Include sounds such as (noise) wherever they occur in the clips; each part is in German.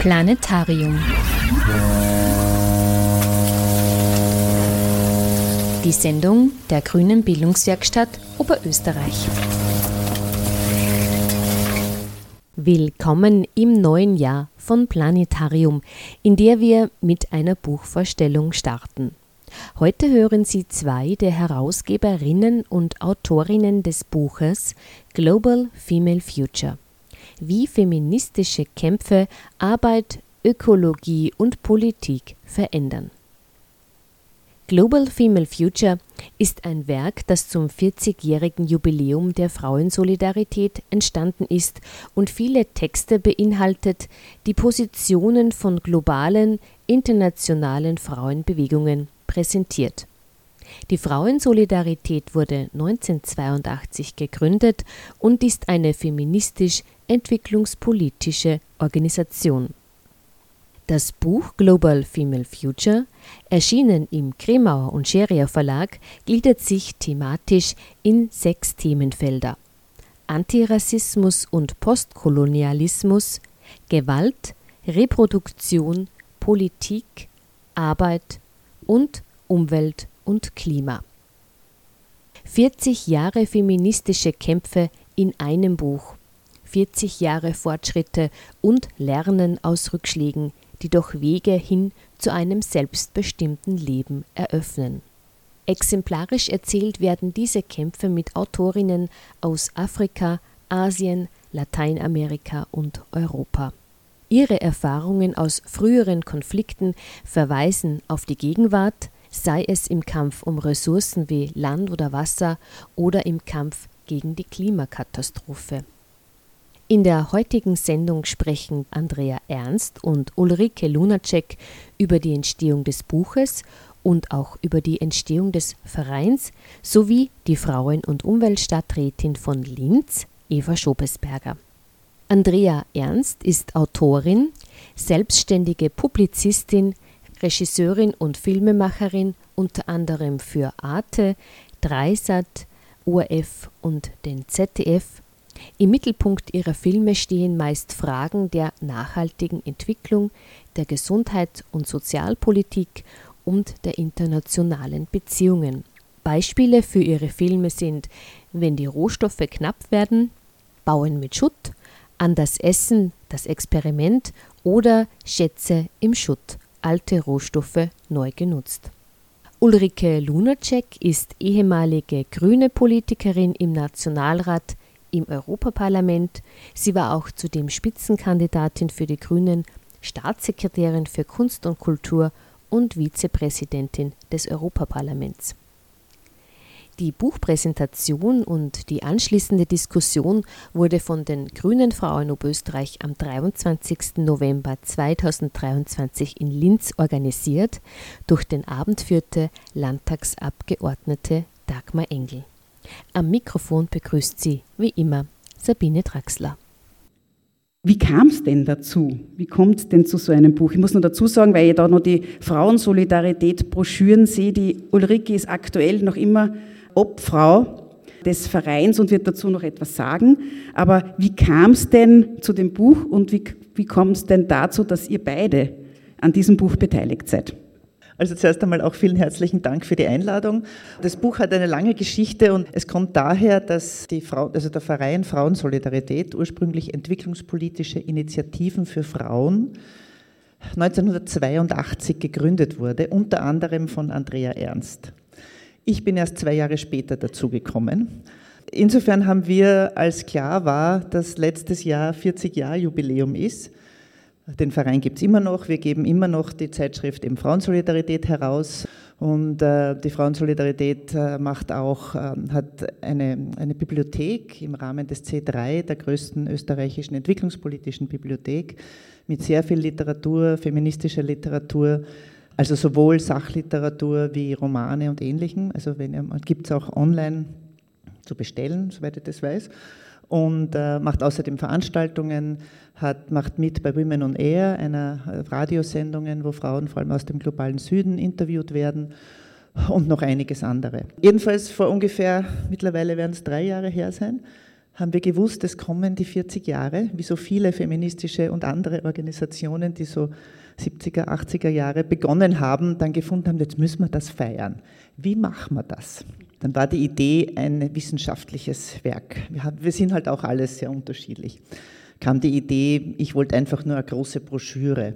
Planetarium. Die Sendung der Grünen Bildungswerkstatt Oberösterreich. Willkommen im neuen Jahr von Planetarium, in der wir mit einer Buchvorstellung starten. Heute hören Sie zwei der Herausgeberinnen und Autorinnen des Buches Global Female Future wie feministische Kämpfe Arbeit, Ökologie und Politik verändern. Global Female Future ist ein Werk, das zum 40-jährigen Jubiläum der Frauensolidarität entstanden ist und viele Texte beinhaltet, die Positionen von globalen, internationalen Frauenbewegungen präsentiert. Die Frauensolidarität wurde 1982 gegründet und ist eine feministisch entwicklungspolitische Organisation. Das Buch Global Female Future, erschienen im Kremauer und Scheria Verlag, gliedert sich thematisch in sechs Themenfelder: Antirassismus und Postkolonialismus, Gewalt, Reproduktion, Politik, Arbeit und Umwelt und Klima. 40 Jahre feministische Kämpfe in einem Buch. 40 Jahre Fortschritte und Lernen aus Rückschlägen, die doch Wege hin zu einem selbstbestimmten Leben eröffnen. Exemplarisch erzählt werden diese Kämpfe mit Autorinnen aus Afrika, Asien, Lateinamerika und Europa. Ihre Erfahrungen aus früheren Konflikten verweisen auf die Gegenwart, sei es im Kampf um Ressourcen wie Land oder Wasser oder im Kampf gegen die Klimakatastrophe. In der heutigen Sendung sprechen Andrea Ernst und Ulrike Lunacek über die Entstehung des Buches und auch über die Entstehung des Vereins sowie die Frauen- und Umweltstadträtin von Linz, Eva Schobesberger. Andrea Ernst ist Autorin, selbstständige Publizistin, Regisseurin und Filmemacherin unter anderem für Arte, Dreisat, ORF und den ZDF im Mittelpunkt ihrer Filme stehen meist Fragen der nachhaltigen Entwicklung, der Gesundheit- und Sozialpolitik und der internationalen Beziehungen. Beispiele für ihre Filme sind Wenn die Rohstoffe knapp werden, Bauen mit Schutt, An das Essen, das Experiment oder Schätze im Schutt, alte Rohstoffe neu genutzt. Ulrike Lunacek ist ehemalige grüne Politikerin im Nationalrat im Europaparlament. Sie war auch zudem Spitzenkandidatin für die Grünen, Staatssekretärin für Kunst und Kultur und Vizepräsidentin des Europaparlaments. Die Buchpräsentation und die anschließende Diskussion wurde von den Grünen Frauen Oberösterreich am 23. November 2023 in Linz organisiert. Durch den Abend führte Landtagsabgeordnete Dagmar Engel. Am Mikrofon begrüßt sie, wie immer, Sabine Draxler. Wie kam es denn dazu? Wie kommt es denn zu so einem Buch? Ich muss nur dazu sagen, weil ich da noch die Frauensolidarität-Broschüren sehe, die Ulrike ist aktuell noch immer Obfrau des Vereins und wird dazu noch etwas sagen. Aber wie kam es denn zu dem Buch und wie, wie kommt es denn dazu, dass ihr beide an diesem Buch beteiligt seid? Also zuerst einmal auch vielen herzlichen Dank für die Einladung. Das Buch hat eine lange Geschichte und es kommt daher, dass die Frau, also der Verein Frauensolidarität, ursprünglich entwicklungspolitische Initiativen für Frauen, 1982 gegründet wurde, unter anderem von Andrea Ernst. Ich bin erst zwei Jahre später dazugekommen. Insofern haben wir, als klar war, dass letztes Jahr 40 Jahre Jubiläum ist, den Verein gibt es immer noch. Wir geben immer noch die Zeitschrift eben Frauensolidarität heraus. Und äh, die Frauensolidarität äh, macht auch, äh, hat eine, eine Bibliothek im Rahmen des C3, der größten österreichischen entwicklungspolitischen Bibliothek, mit sehr viel Literatur, feministischer Literatur, also sowohl Sachliteratur wie Romane und Ähnlichem. Also gibt es auch online zu bestellen, soweit ich das weiß und äh, macht außerdem Veranstaltungen, hat, macht mit bei Women on Air, einer äh, Radiosendungen, wo Frauen vor allem aus dem globalen Süden interviewt werden und noch einiges andere. Jedenfalls vor ungefähr, mittlerweile werden es drei Jahre her sein, haben wir gewusst, es kommen die 40 Jahre, wie so viele feministische und andere Organisationen, die so 70er, 80er Jahre begonnen haben, dann gefunden haben, jetzt müssen wir das feiern. Wie machen wir das? Dann war die Idee ein wissenschaftliches Werk. Wir, haben, wir sind halt auch alles sehr unterschiedlich. Kam die Idee, ich wollte einfach nur eine große Broschüre.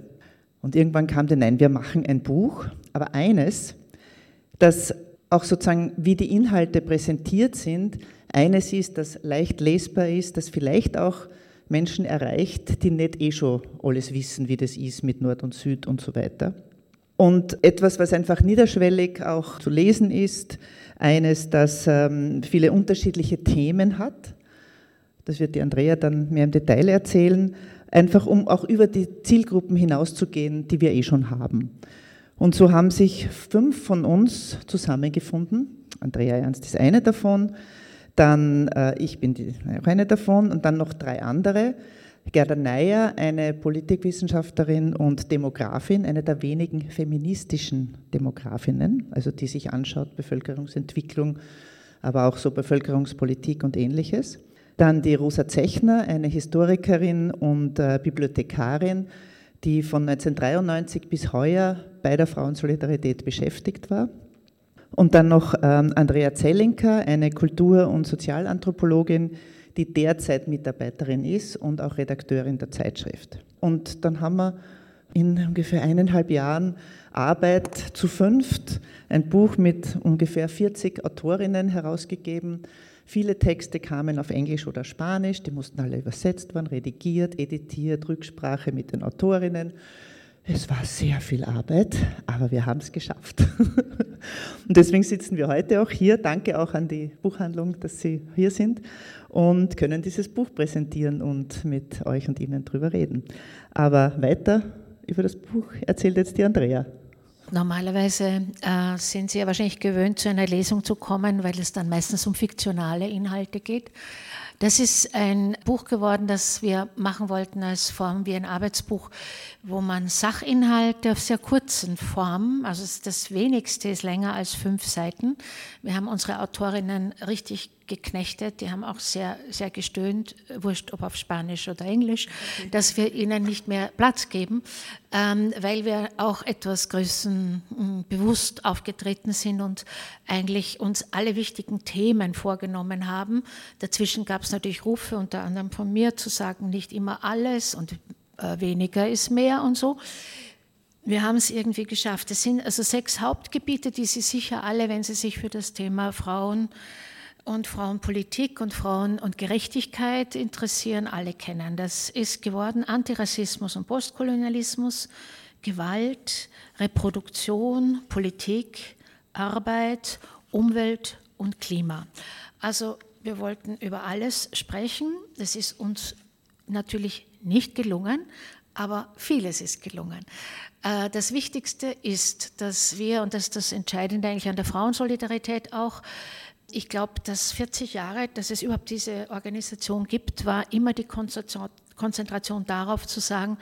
Und irgendwann kam die, nein, wir machen ein Buch, aber eines, das auch sozusagen, wie die Inhalte präsentiert sind, eines ist, das leicht lesbar ist, das vielleicht auch Menschen erreicht, die nicht eh schon alles wissen, wie das ist mit Nord und Süd und so weiter. Und etwas, was einfach niederschwellig auch zu lesen ist, eines, das ähm, viele unterschiedliche Themen hat. Das wird die Andrea dann mehr im Detail erzählen, einfach um auch über die Zielgruppen hinauszugehen, die wir eh schon haben. Und so haben sich fünf von uns zusammengefunden. Andrea Ernst ist eine davon. Dann, äh, ich bin die, auch eine davon und dann noch drei andere. Gerda Neier, eine Politikwissenschaftlerin und Demografin, eine der wenigen feministischen Demografinnen, also die sich anschaut, Bevölkerungsentwicklung, aber auch so Bevölkerungspolitik und ähnliches. Dann die Rosa Zechner, eine Historikerin und äh, Bibliothekarin, die von 1993 bis heuer bei der Frauensolidarität beschäftigt war. Und dann noch ähm, Andrea Zellinker, eine Kultur- und Sozialanthropologin, die derzeit Mitarbeiterin ist und auch Redakteurin der Zeitschrift. Und dann haben wir in ungefähr eineinhalb Jahren Arbeit zu fünft ein Buch mit ungefähr 40 Autorinnen herausgegeben. Viele Texte kamen auf Englisch oder Spanisch, die mussten alle übersetzt werden, redigiert, editiert, Rücksprache mit den Autorinnen. Es war sehr viel Arbeit, aber wir haben es geschafft. (laughs) Und deswegen sitzen wir heute auch hier. Danke auch an die Buchhandlung, dass Sie hier sind und können dieses Buch präsentieren und mit euch und Ihnen drüber reden. Aber weiter über das Buch erzählt jetzt die Andrea. Normalerweise äh, sind Sie ja wahrscheinlich gewöhnt, zu einer Lesung zu kommen, weil es dann meistens um fiktionale Inhalte geht. Das ist ein Buch geworden, das wir machen wollten als Form wie ein Arbeitsbuch, wo man Sachinhalte auf sehr kurzen Formen, also das wenigste ist länger als fünf Seiten. Wir haben unsere Autorinnen richtig geknechtet, die haben auch sehr, sehr gestöhnt, wurscht ob auf Spanisch oder Englisch, okay. dass wir ihnen nicht mehr Platz geben, ähm, weil wir auch etwas Größen hm, aufgetreten sind und eigentlich uns alle wichtigen Themen vorgenommen haben. Dazwischen gab es natürlich Rufe, unter anderem von mir, zu sagen, nicht immer alles und äh, weniger ist mehr und so. Wir haben es irgendwie geschafft. Es sind also sechs Hauptgebiete, die Sie sicher alle, wenn Sie sich für das Thema Frauen und Frauenpolitik und Frauen und Gerechtigkeit interessieren, alle kennen. Das ist geworden Antirassismus und Postkolonialismus, Gewalt, Reproduktion, Politik, Arbeit, Umwelt und Klima. Also wir wollten über alles sprechen. Das ist uns natürlich nicht gelungen, aber vieles ist gelungen. Äh, das Wichtigste ist, dass wir, und das ist das Entscheidende eigentlich an der Frauensolidarität auch, ich glaube, dass 40 Jahre, dass es überhaupt diese Organisation gibt, war immer die Konzentration darauf zu sagen,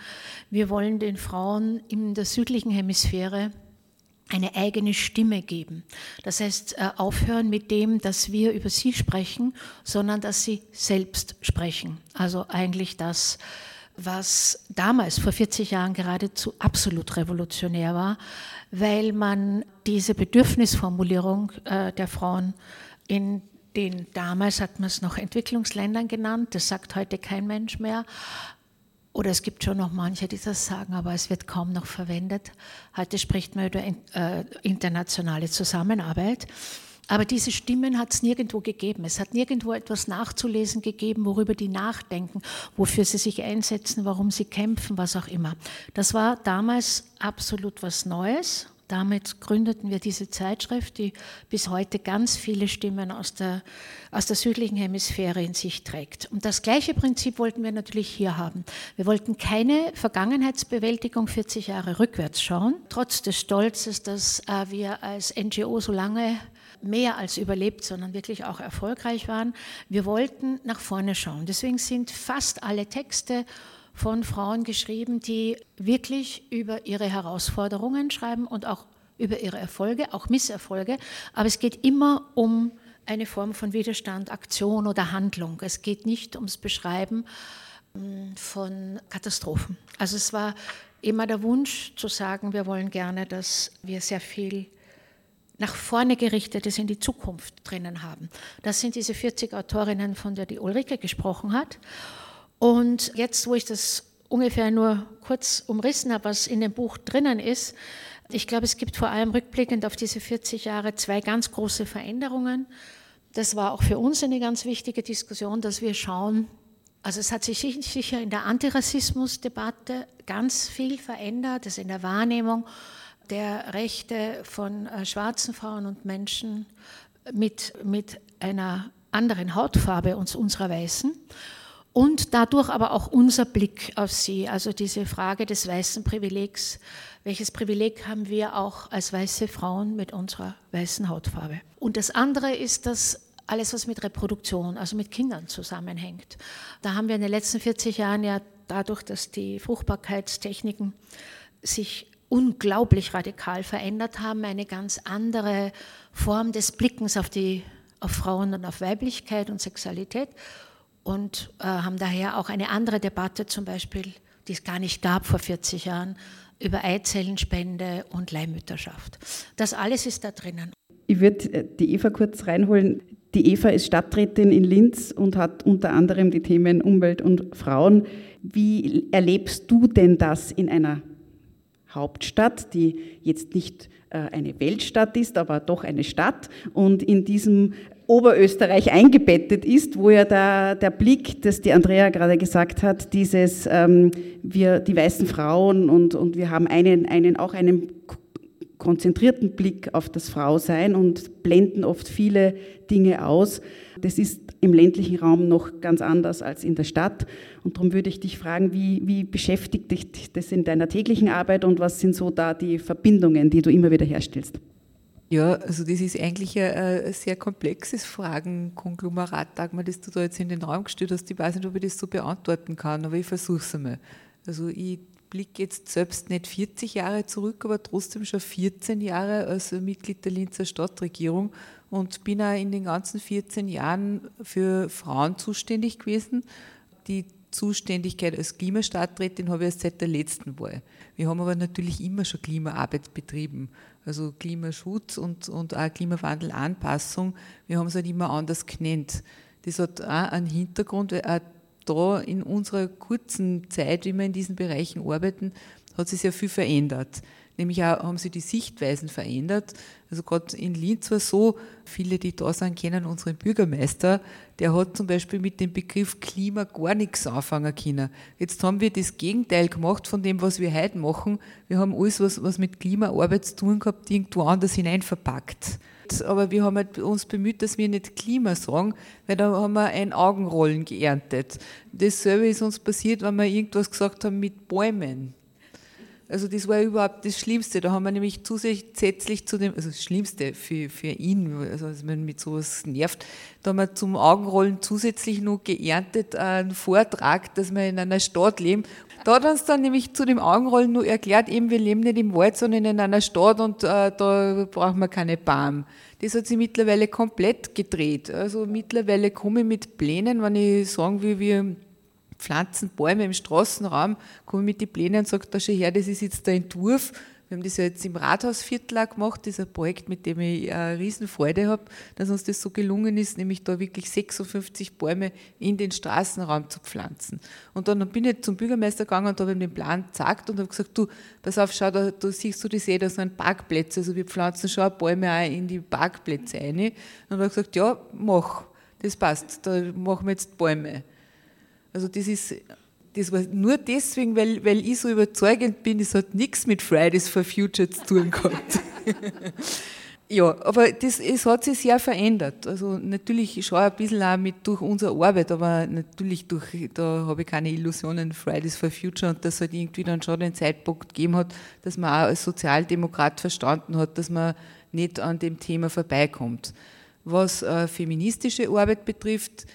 wir wollen den Frauen in der südlichen Hemisphäre eine eigene Stimme geben. Das heißt, äh, aufhören mit dem, dass wir über sie sprechen, sondern dass sie selbst sprechen. Also eigentlich das, was damals vor 40 Jahren geradezu absolut revolutionär war, weil man diese Bedürfnisformulierung äh, der Frauen in den damals hat man es noch Entwicklungsländern genannt, das sagt heute kein Mensch mehr. Oder es gibt schon noch manche, die das sagen, aber es wird kaum noch verwendet. Heute spricht man über äh, internationale Zusammenarbeit. Aber diese Stimmen hat es nirgendwo gegeben. Es hat nirgendwo etwas nachzulesen gegeben, worüber die nachdenken, wofür sie sich einsetzen, warum sie kämpfen, was auch immer. Das war damals absolut was Neues damit gründeten wir diese Zeitschrift, die bis heute ganz viele Stimmen aus der, aus der südlichen Hemisphäre in sich trägt. Und das gleiche Prinzip wollten wir natürlich hier haben. Wir wollten keine Vergangenheitsbewältigung 40 Jahre rückwärts schauen, trotz des Stolzes, dass äh, wir als NGO so lange mehr als überlebt, sondern wirklich auch erfolgreich waren. Wir wollten nach vorne schauen. Deswegen sind fast alle Texte von Frauen geschrieben, die wirklich über ihre Herausforderungen schreiben und auch über ihre Erfolge, auch Misserfolge. Aber es geht immer um eine Form von Widerstand, Aktion oder Handlung. Es geht nicht ums Beschreiben hm, von Katastrophen. Also es war immer der Wunsch zu sagen, wir wollen gerne, dass wir sehr viel nach vorne gerichtetes in die Zukunft drinnen haben. Das sind diese 40 Autorinnen, von der die Ulrike gesprochen hat. Und jetzt, wo ich das ungefähr nur kurz umrissen habe, was in dem Buch drinnen ist, ich glaube, es gibt vor allem rückblickend auf diese 40 Jahre zwei ganz große Veränderungen. Das war auch für uns eine ganz wichtige Diskussion, dass wir schauen, also es hat sich sicher in der Antirassismusdebatte ganz viel verändert, das in der Wahrnehmung der Rechte von äh, schwarzen Frauen und Menschen mit, mit einer anderen Hautfarbe als unserer Weißen. Und dadurch aber auch unser Blick auf sie, also diese Frage des weißen Privilegs. Welches Privileg haben wir auch als weiße Frauen mit unserer weißen Hautfarbe? Und das andere ist, dass alles, was mit Reproduktion, also mit Kindern zusammenhängt. Da haben wir in den letzten 40 Jahren ja dadurch, dass die Fruchtbarkeitstechniken sich unglaublich radikal verändert haben, eine ganz andere Form des Blickens auf, die, auf Frauen und auf Weiblichkeit und Sexualität und äh, haben daher auch eine andere Debatte zum Beispiel, die es gar nicht gab vor 40 Jahren, über Eizellenspende und Leihmütterschaft. Das alles ist da drinnen. Ich würde äh, die Eva kurz reinholen. Die Eva ist Stadträtin in Linz und hat unter anderem die Themen Umwelt und Frauen. Wie erlebst du denn das in einer Hauptstadt, die jetzt nicht äh, eine Weltstadt ist, aber doch eine Stadt und in diesem Oberösterreich eingebettet ist, wo ja der, der Blick, das die Andrea gerade gesagt hat, dieses, ähm, wir, die weißen Frauen und, und wir haben einen, einen, auch einen konzentrierten Blick auf das Frausein und blenden oft viele Dinge aus. Das ist im ländlichen Raum noch ganz anders als in der Stadt. Und darum würde ich dich fragen, wie, wie beschäftigt dich das in deiner täglichen Arbeit und was sind so da die Verbindungen, die du immer wieder herstellst? Ja, also das ist eigentlich ein, ein sehr komplexes Fragenkonglomerat, Dagmar, das du da jetzt in den Raum gestellt hast. Ich weiß nicht, ob ich das so beantworten kann, aber ich versuche es einmal. Also ich blicke jetzt selbst nicht 40 Jahre zurück, aber trotzdem schon 14 Jahre als Mitglied der Linzer Stadtregierung und bin auch in den ganzen 14 Jahren für Frauen zuständig gewesen. Die Zuständigkeit als Klimastadträtin habe ich erst seit der letzten Wahl. Wir haben aber natürlich immer schon Klimaarbeit betrieben, also Klimaschutz und, und auch Klimawandelanpassung. Wir haben es halt immer anders genannt. Das hat auch einen Hintergrund, weil auch da in unserer kurzen Zeit, wie wir in diesen Bereichen arbeiten, hat sich sehr viel verändert. Nämlich auch haben sich die Sichtweisen verändert. Also gerade in Linz war es so, viele, die da sind, kennen unseren Bürgermeister, der hat zum Beispiel mit dem Begriff Klima gar nichts anfangen können. Jetzt haben wir das Gegenteil gemacht von dem, was wir heute machen. Wir haben alles, was, was mit Klimaarbeit zu tun gehabt, irgendwo anders hinein verpackt. Aber wir haben halt uns bemüht, dass wir nicht Klima sagen, weil da haben wir ein Augenrollen geerntet. Dasselbe ist uns passiert, wenn wir irgendwas gesagt haben mit Bäumen. Also das war überhaupt das Schlimmste. Da haben wir nämlich zusätzlich zu dem, also das Schlimmste für, für ihn, also dass man mit sowas nervt, da haben wir zum Augenrollen zusätzlich noch geerntet einen Vortrag, dass wir in einer Stadt leben. Da hat uns dann nämlich zu dem Augenrollen nur erklärt, eben wir leben nicht im Wald, sondern in einer Stadt und äh, da brauchen wir keine Baum. Das hat sich mittlerweile komplett gedreht. Also mittlerweile komme ich mit Plänen, wenn ich sagen will, wir pflanzen Bäume im Straßenraum, komme mit den Plänen und sage, da schau her, das ist jetzt der Entwurf. Wir haben das ja jetzt im Rathausviertel auch gemacht, das ist ein Projekt, mit dem ich eine Riesenfreude habe, dass uns das so gelungen ist, nämlich da wirklich 56 Bäume in den Straßenraum zu pflanzen. Und dann bin ich zum Bürgermeister gegangen und habe ihm den Plan gezeigt und habe gesagt, du, pass auf, schau, da, da siehst du das eh, da sind Parkplätze, also wir pflanzen schon Bäume auch in die Parkplätze rein. Und habe ich gesagt, ja, mach, das passt, da machen wir jetzt Bäume. Also das ist, das war nur deswegen, weil, weil ich so überzeugend bin, das hat nichts mit Fridays for Future zu tun gehabt. (laughs) ja, aber das, es hat sich sehr verändert. Also natürlich schon ein bisschen auch mit durch unsere Arbeit, aber natürlich durch, da habe ich keine Illusionen, Fridays for Future und das hat irgendwie dann schon den Zeitpunkt gegeben hat, dass man auch als Sozialdemokrat verstanden hat, dass man nicht an dem Thema vorbeikommt. Was äh, feministische Arbeit betrifft,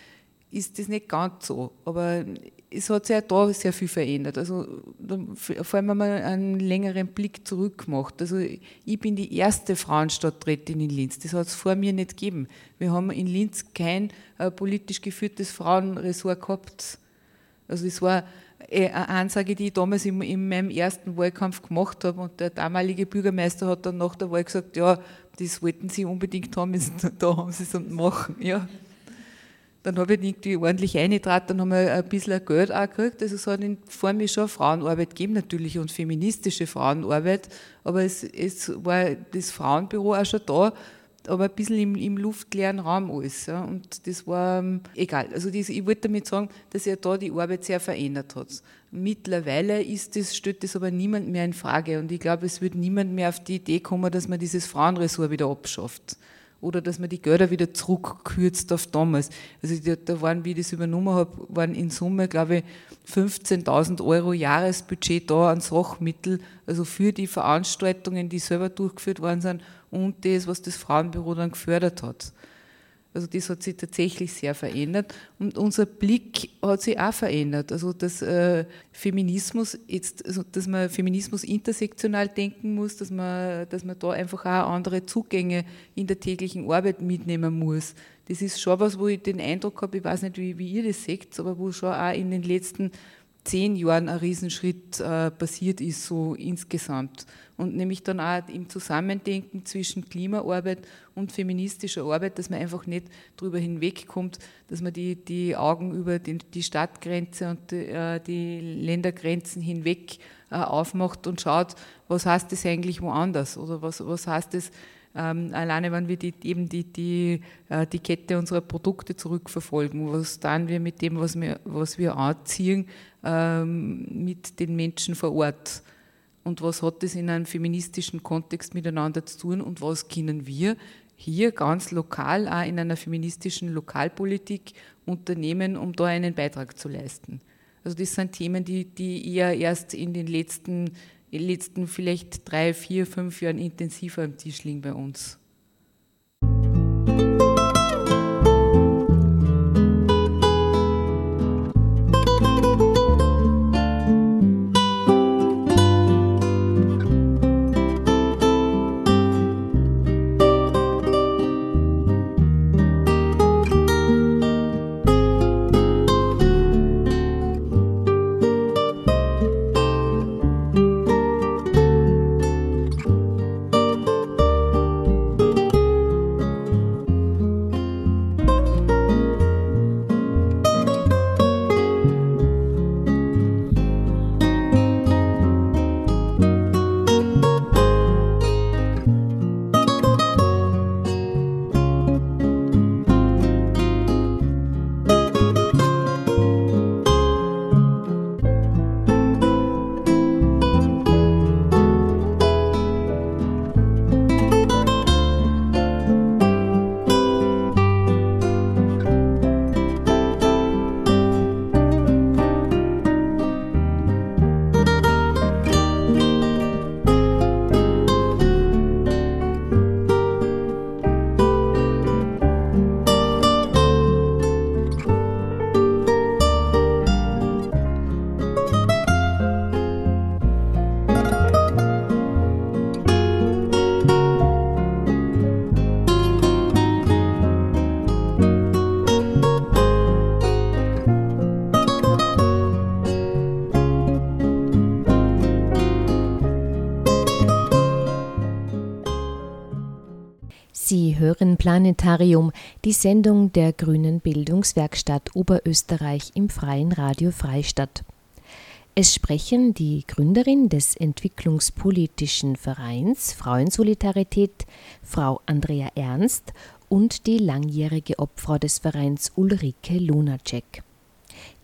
ist das nicht ganz so. Aber es hat sich auch da sehr viel verändert. Also vor allem, wenn man einen längeren Blick zurück macht. Also ich bin die erste Frauenstadträtin in Linz. Das hat es vor mir nicht gegeben. Wir haben in Linz kein äh, politisch geführtes Frauenressort gehabt. Also es war äh, eine Ansage, die ich damals in, in meinem ersten Wahlkampf gemacht habe. Und der damalige Bürgermeister hat dann nach der Wahl gesagt, ja, das wollten sie unbedingt haben, (laughs) da haben sie es und machen. Ja. Dann habe ich irgendwie ordentlich eingetragen, dann haben wir ein bisschen Geld auch gekriegt. Also es hat in, vor mir schon Frauenarbeit gegeben natürlich und feministische Frauenarbeit, aber es, es war das Frauenbüro auch schon da, aber ein bisschen im, im luftleeren Raum alles. Ja. Und das war ähm, egal. Also das, ich wollte damit sagen, dass sich da die Arbeit sehr verändert hat. Mittlerweile ist das, stellt das aber niemand mehr in Frage und ich glaube, es wird niemand mehr auf die Idee kommen, dass man dieses Frauenressort wieder abschafft oder dass man die Gelder wieder zurückkürzt auf damals. Also da waren, wie ich das übernommen habe, waren in Summe, glaube ich, 15.000 Euro Jahresbudget da an Sachmittel, also für die Veranstaltungen, die selber durchgeführt worden sind und das, was das Frauenbüro dann gefördert hat. Also das hat sich tatsächlich sehr verändert und unser Blick hat sich auch verändert. Also dass äh, Feminismus jetzt, also dass man Feminismus intersektional denken muss, dass man, dass man da einfach auch andere Zugänge in der täglichen Arbeit mitnehmen muss. Das ist schon was, wo ich den Eindruck habe, ich weiß nicht, wie, wie ihr das seht, aber wo schon auch in den letzten zehn Jahren ein Riesenschritt äh, passiert ist, so insgesamt. Und nämlich dann auch im Zusammendenken zwischen Klimaarbeit und feministischer Arbeit, dass man einfach nicht darüber hinwegkommt, dass man die, die Augen über die, die Stadtgrenze und die, äh, die Ländergrenzen hinweg äh, aufmacht und schaut, was heißt das eigentlich woanders oder was, was heißt das ähm, alleine wenn wir die, eben die, die, äh, die Kette unserer Produkte zurückverfolgen, was dann wir mit dem, was wir, was wir anziehen, ähm, mit den Menschen vor Ort. Und was hat das in einem feministischen Kontext miteinander zu tun und was können wir hier ganz lokal, auch in einer feministischen Lokalpolitik unternehmen, um da einen Beitrag zu leisten. Also das sind Themen, die, die eher erst in den letzten den letzten vielleicht drei, vier, fünf Jahren intensiver am Tisch liegen bei uns. Hören Planetarium, die Sendung der Grünen Bildungswerkstatt Oberösterreich im Freien Radio Freistadt. Es sprechen die Gründerin des entwicklungspolitischen Vereins Frauensolidarität, Frau Andrea Ernst, und die langjährige Obfrau des Vereins Ulrike Lunacek.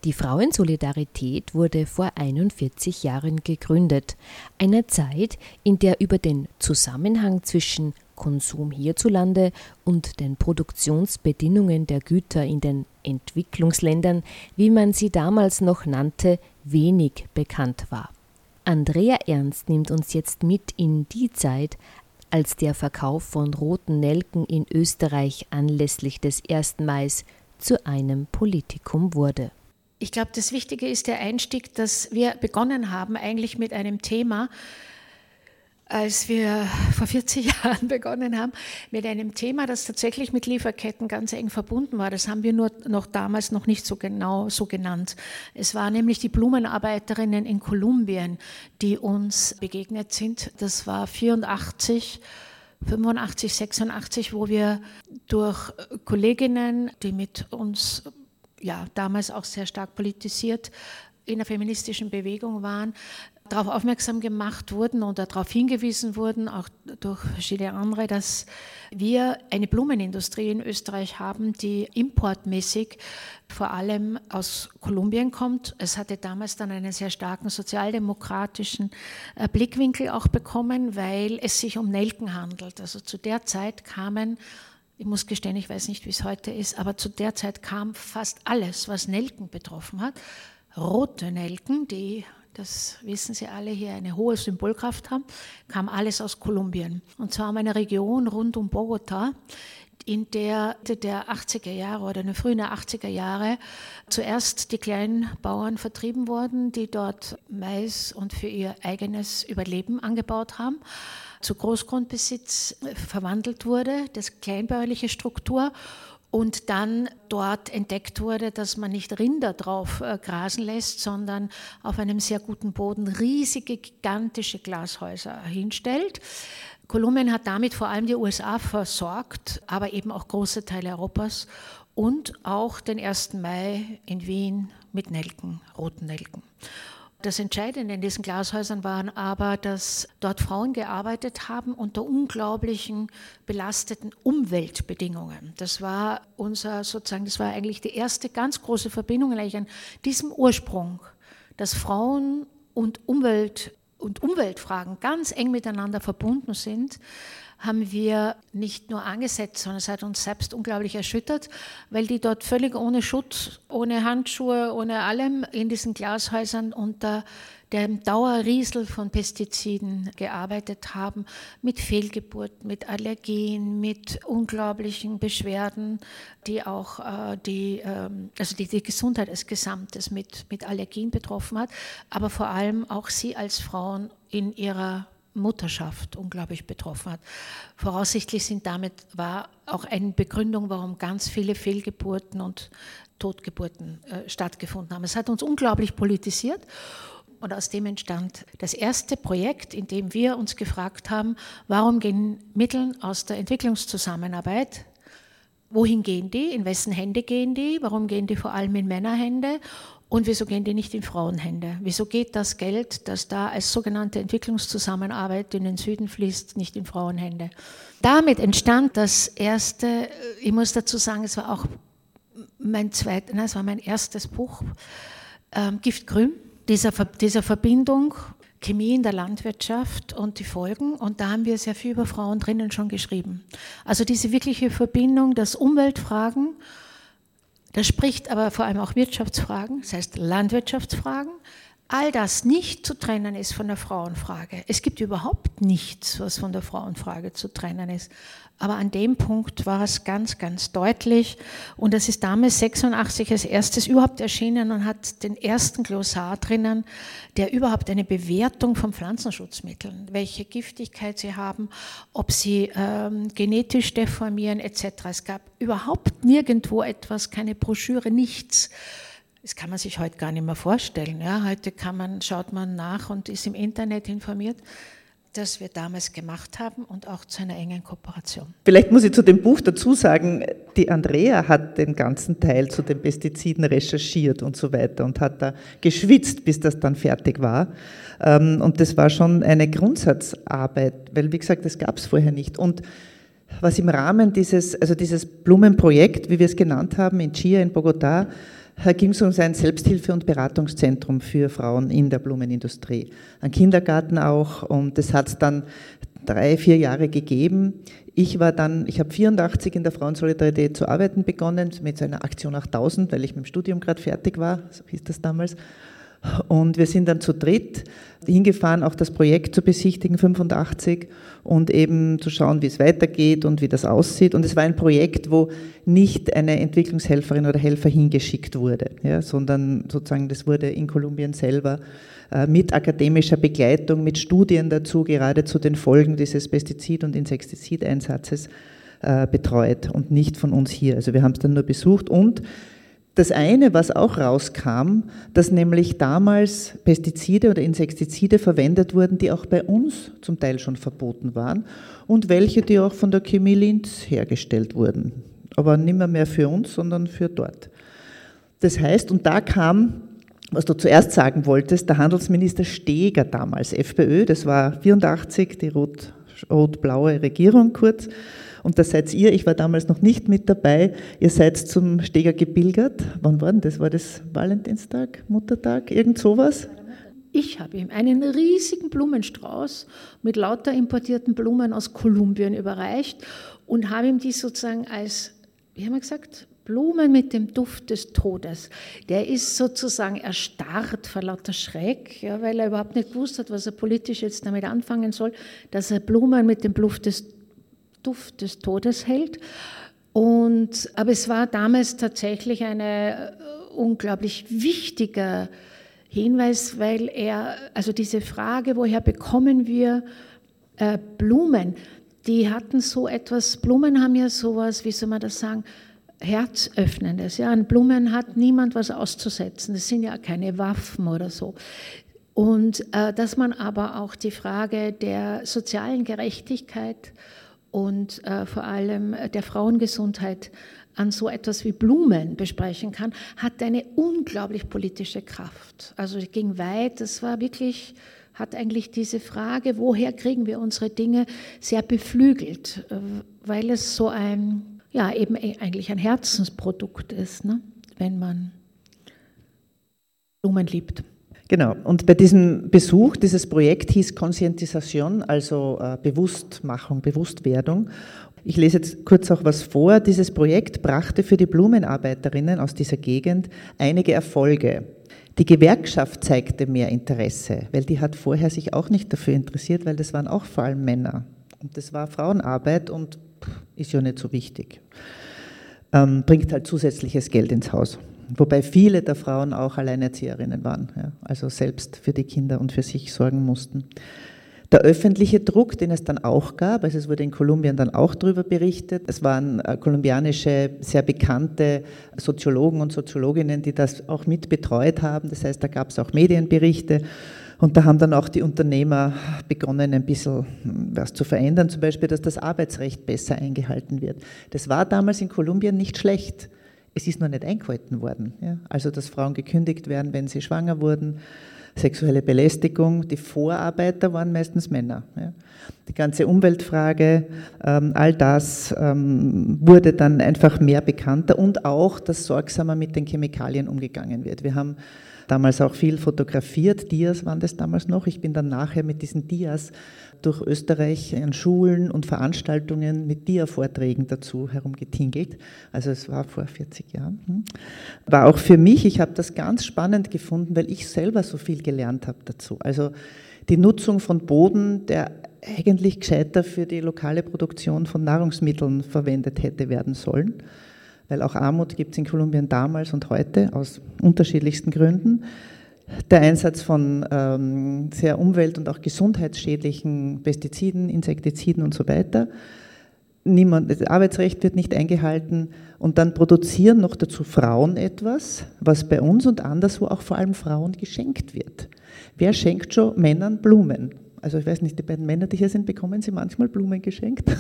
Die Frauensolidarität wurde vor 41 Jahren gegründet, einer Zeit, in der über den Zusammenhang zwischen Konsum hierzulande und den Produktionsbedingungen der Güter in den Entwicklungsländern, wie man sie damals noch nannte, wenig bekannt war. Andrea Ernst nimmt uns jetzt mit in die Zeit, als der Verkauf von roten Nelken in Österreich anlässlich des 1. Mai zu einem Politikum wurde. ich glaube, das Wichtige ist der Einstieg, dass wir begonnen haben eigentlich mit einem Thema, als wir vor 40 (laughs) Jahren begonnen haben, mit einem Thema, das tatsächlich mit Lieferketten ganz eng verbunden war. Das haben wir nur noch damals noch nicht so genau so genannt. Es war nämlich die Blumenarbeiterinnen in Kolumbien, die uns begegnet sind. Das war 84. 85, 86, wo wir durch Kolleginnen, die mit uns ja damals auch sehr stark politisiert in der feministischen Bewegung waren, darauf aufmerksam gemacht wurden oder darauf hingewiesen wurden, auch durch verschiedene andere, dass wir eine Blumenindustrie in Österreich haben, die importmäßig vor allem aus Kolumbien kommt. Es hatte damals dann einen sehr starken sozialdemokratischen äh, Blickwinkel auch bekommen, weil es sich um Nelken handelt. Also zu der Zeit kamen ich muss gestehen, ich weiß nicht, wie es heute ist, aber zu der Zeit kam fast alles, was Nelken betroffen hat. Rote Nelken, die das wissen Sie alle hier, eine hohe Symbolkraft haben, kam alles aus Kolumbien. Und zwar um eine Region rund um Bogota, in der der 80er Jahre oder in den frühen 80er Jahre zuerst die kleinen Bauern vertrieben wurden, die dort Mais und für ihr eigenes Überleben angebaut haben, zu Großgrundbesitz verwandelt wurde, das kleinbäuerliche Struktur und dann dort entdeckt wurde, dass man nicht Rinder drauf äh, grasen lässt, sondern auf einem sehr guten Boden riesige, gigantische Glashäuser hinstellt. Kolumbien hat damit vor allem die USA versorgt, aber eben auch große Teile Europas und auch den 1. Mai in Wien mit Nelken, roten Nelken. Das Entscheidende in diesen Glashäusern waren aber, dass dort Frauen gearbeitet haben unter unglaublichen belasteten Umweltbedingungen. Das war unser sozusagen, das war eigentlich die erste ganz große Verbindung eigentlich an diesem Ursprung, dass Frauen und Umwelt und Umweltfragen ganz eng miteinander verbunden sind haben wir nicht nur angesetzt, sondern es hat uns selbst unglaublich erschüttert, weil die dort völlig ohne Schutz, ohne Handschuhe, ohne allem in diesen Glashäusern unter dem Dauerriesel von Pestiziden gearbeitet haben, mit Fehlgeburten, mit Allergien, mit unglaublichen Beschwerden, die auch äh, die, äh, also die, die Gesundheit als Gesamtes mit, mit Allergien betroffen hat, aber vor allem auch sie als Frauen in ihrer Mutterschaft unglaublich betroffen hat. Voraussichtlich sind damit war auch eine Begründung, warum ganz viele Fehlgeburten und Totgeburten äh, stattgefunden haben. Es hat uns unglaublich politisiert und aus dem entstand das erste Projekt, in dem wir uns gefragt haben, warum gehen Mittel aus der Entwicklungszusammenarbeit Wohin gehen die? In wessen Hände gehen die? Warum gehen die vor allem in Männerhände? Und wieso gehen die nicht in Frauenhände? Wieso geht das Geld, das da als sogenannte Entwicklungszusammenarbeit in den Süden fließt, nicht in Frauenhände? Damit entstand das erste, ich muss dazu sagen, es war auch mein zweites, nein, es war mein erstes Buch, ähm, Giftgrün, dieser, dieser Verbindung Chemie in der Landwirtschaft und die Folgen. Und da haben wir sehr viel über Frauen drinnen schon geschrieben. Also diese wirkliche Verbindung, dass Umweltfragen das spricht aber vor allem auch Wirtschaftsfragen, das heißt Landwirtschaftsfragen. All das nicht zu trennen ist von der Frauenfrage. Es gibt überhaupt nichts, was von der Frauenfrage zu trennen ist. Aber an dem Punkt war es ganz, ganz deutlich. Und das ist damals 86 als erstes überhaupt erschienen und hat den ersten Glossar drinnen, der überhaupt eine Bewertung von Pflanzenschutzmitteln, welche Giftigkeit sie haben, ob sie ähm, genetisch deformieren etc. Es gab überhaupt nirgendwo etwas, keine Broschüre, nichts. Das kann man sich heute gar nicht mehr vorstellen. Ja, heute man, schaut man nach und ist im Internet informiert das wir damals gemacht haben und auch zu einer engen Kooperation. Vielleicht muss ich zu dem Buch dazu sagen, die Andrea hat den ganzen Teil zu den Pestiziden recherchiert und so weiter und hat da geschwitzt, bis das dann fertig war. Ähm, und das war schon eine Grundsatzarbeit, weil wie gesagt, das gab es vorher nicht. Und was im Rahmen dieses, also dieses Blumenprojekt, wie wir es genannt haben, in Chia in Bogotá, ging es um sein Selbsthilfe- und Beratungszentrum für Frauen in der Blumenindustrie. Ein Kindergarten auch und das hat es dann drei, vier Jahre gegeben. Ich war dann, ich habe 84 in der Frauensolidarität zu arbeiten begonnen, mit so einer Aktion 8000, weil ich mit dem Studium gerade fertig war, so hieß das damals. Und wir sind dann zu dritt hingefahren, auch das Projekt zu besichtigen, 85, und eben zu schauen, wie es weitergeht und wie das aussieht. Und es war ein Projekt, wo nicht eine Entwicklungshelferin oder Helfer hingeschickt wurde, ja, sondern sozusagen das wurde in Kolumbien selber äh, mit akademischer Begleitung, mit Studien dazu, gerade zu den Folgen dieses Pestizid- und Insektizideinsatzes äh, betreut und nicht von uns hier. Also wir haben es dann nur besucht und das eine, was auch rauskam, dass nämlich damals Pestizide oder Insektizide verwendet wurden, die auch bei uns zum Teil schon verboten waren und welche, die auch von der Chemie Linz hergestellt wurden. Aber nicht mehr, mehr für uns, sondern für dort. Das heißt, und da kam, was du zuerst sagen wolltest, der Handelsminister Steger damals, FPÖ, das war 84, die rot-blaue Regierung kurz, und da seid ihr, ich war damals noch nicht mit dabei, ihr seid zum Steger gebilgert. Wann war denn das? War das Valentinstag, Muttertag, irgend sowas? Ich habe ihm einen riesigen Blumenstrauß mit lauter importierten Blumen aus Kolumbien überreicht und habe ihm die sozusagen als, wie haben wir gesagt, Blumen mit dem Duft des Todes. Der ist sozusagen erstarrt vor lauter Schreck, ja, weil er überhaupt nicht gewusst hat, was er politisch jetzt damit anfangen soll, dass er Blumen mit dem Duft des Duft des Todes hält. Und, aber es war damals tatsächlich ein äh, unglaublich wichtiger Hinweis, weil er, also diese Frage, woher bekommen wir äh, Blumen, die hatten so etwas, Blumen haben ja sowas, wie soll man das sagen, Herzöffnendes. Ja, an Blumen hat niemand was auszusetzen. Das sind ja keine Waffen oder so. Und äh, dass man aber auch die Frage der sozialen Gerechtigkeit und äh, vor allem der Frauengesundheit an so etwas wie Blumen besprechen kann, hat eine unglaublich politische Kraft. Also es ging weit, es war wirklich, hat eigentlich diese Frage, woher kriegen wir unsere Dinge, sehr beflügelt, äh, weil es so ein, ja, eben e, eigentlich ein Herzensprodukt ist, ne? wenn man Blumen liebt. Genau, und bei diesem Besuch, dieses Projekt hieß Conscientisation, also äh, Bewusstmachung, Bewusstwerdung. Ich lese jetzt kurz auch was vor. Dieses Projekt brachte für die Blumenarbeiterinnen aus dieser Gegend einige Erfolge. Die Gewerkschaft zeigte mehr Interesse, weil die hat vorher sich auch nicht dafür interessiert, weil das waren auch vor allem Männer. Und das war Frauenarbeit und ist ja nicht so wichtig. Ähm, bringt halt zusätzliches Geld ins Haus. Wobei viele der Frauen auch Alleinerzieherinnen waren, ja, also selbst für die Kinder und für sich sorgen mussten. Der öffentliche Druck, den es dann auch gab, also es wurde in Kolumbien dann auch darüber berichtet, es waren äh, kolumbianische, sehr bekannte Soziologen und Soziologinnen, die das auch mit betreut haben, das heißt, da gab es auch Medienberichte und da haben dann auch die Unternehmer begonnen, ein bisschen hm, was zu verändern, zum Beispiel, dass das Arbeitsrecht besser eingehalten wird. Das war damals in Kolumbien nicht schlecht. Es ist noch nicht eingehalten worden. Ja? Also, dass Frauen gekündigt werden, wenn sie schwanger wurden, sexuelle Belästigung, die Vorarbeiter waren meistens Männer. Ja? Die ganze Umweltfrage, ähm, all das ähm, wurde dann einfach mehr bekannter und auch, dass sorgsamer mit den Chemikalien umgegangen wird. Wir haben damals auch viel fotografiert, Dias waren das damals noch. Ich bin dann nachher mit diesen Dias durch Österreich an Schulen und Veranstaltungen mit Dia-Vorträgen dazu herumgetingelt. Also es war vor 40 Jahren. Hm. War auch für mich, ich habe das ganz spannend gefunden, weil ich selber so viel gelernt habe dazu. Also die Nutzung von Boden, der eigentlich gescheiter für die lokale Produktion von Nahrungsmitteln verwendet hätte werden sollen, weil auch Armut gibt es in Kolumbien damals und heute aus unterschiedlichsten Gründen der Einsatz von ähm, sehr umwelt- und auch gesundheitsschädlichen Pestiziden, Insektiziden und so weiter. Niemand, das Arbeitsrecht wird nicht eingehalten und dann produzieren noch dazu Frauen etwas, was bei uns und anderswo auch vor allem Frauen geschenkt wird. Wer schenkt schon Männern Blumen? Also ich weiß nicht, die beiden Männer, die hier sind, bekommen sie manchmal Blumen geschenkt. (laughs)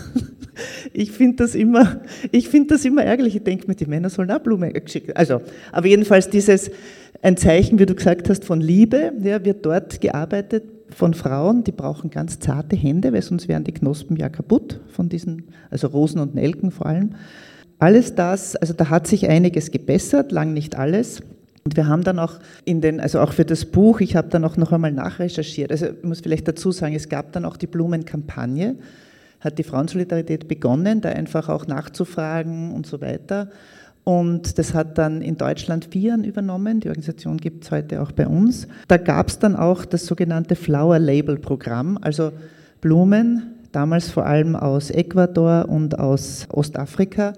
Ich finde das immer, das immer ärgerlich. Ich denke mir, die Männer sollen auch Blumen geschenkt. Also, aber jedenfalls dieses ein Zeichen, wie du gesagt hast, von Liebe, ja, wird dort gearbeitet von Frauen, die brauchen ganz zarte Hände, weil sonst wären die Knospen ja kaputt von diesen, also Rosen und Nelken vor allem. Alles das, also da hat sich einiges gebessert, lang nicht alles. Und wir haben dann auch in den, also auch für das Buch, ich habe dann auch noch einmal nachrecherchiert. Also ich muss vielleicht dazu sagen, es gab dann auch die Blumenkampagne, hat die Frauensolidarität begonnen, da einfach auch nachzufragen und so weiter. Und das hat dann in Deutschland Vian übernommen. Die Organisation gibt es heute auch bei uns. Da gab es dann auch das sogenannte Flower Label Programm, also Blumen, damals vor allem aus Ecuador und aus Ostafrika,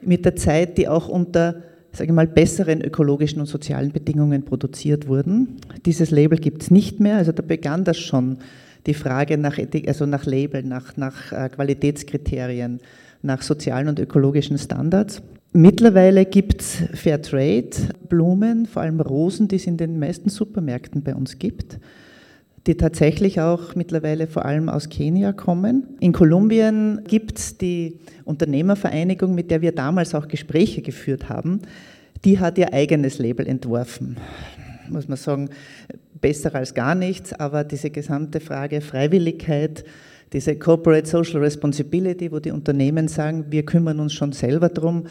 mit der Zeit, die auch unter sage mal, besseren ökologischen und sozialen Bedingungen produziert wurden. Dieses Label gibt es nicht mehr, also da begann das schon, die Frage nach, Ethik, also nach Label, nach, nach äh, Qualitätskriterien, nach sozialen und ökologischen Standards. Mittlerweile gibt es Fairtrade, Blumen, vor allem Rosen, die es in den meisten Supermärkten bei uns gibt, die tatsächlich auch mittlerweile vor allem aus Kenia kommen. In Kolumbien gibt es die Unternehmervereinigung, mit der wir damals auch Gespräche geführt haben. Die hat ihr eigenes Label entworfen. Muss man sagen, besser als gar nichts, aber diese gesamte Frage Freiwilligkeit, diese Corporate Social Responsibility, wo die Unternehmen sagen, wir kümmern uns schon selber drum,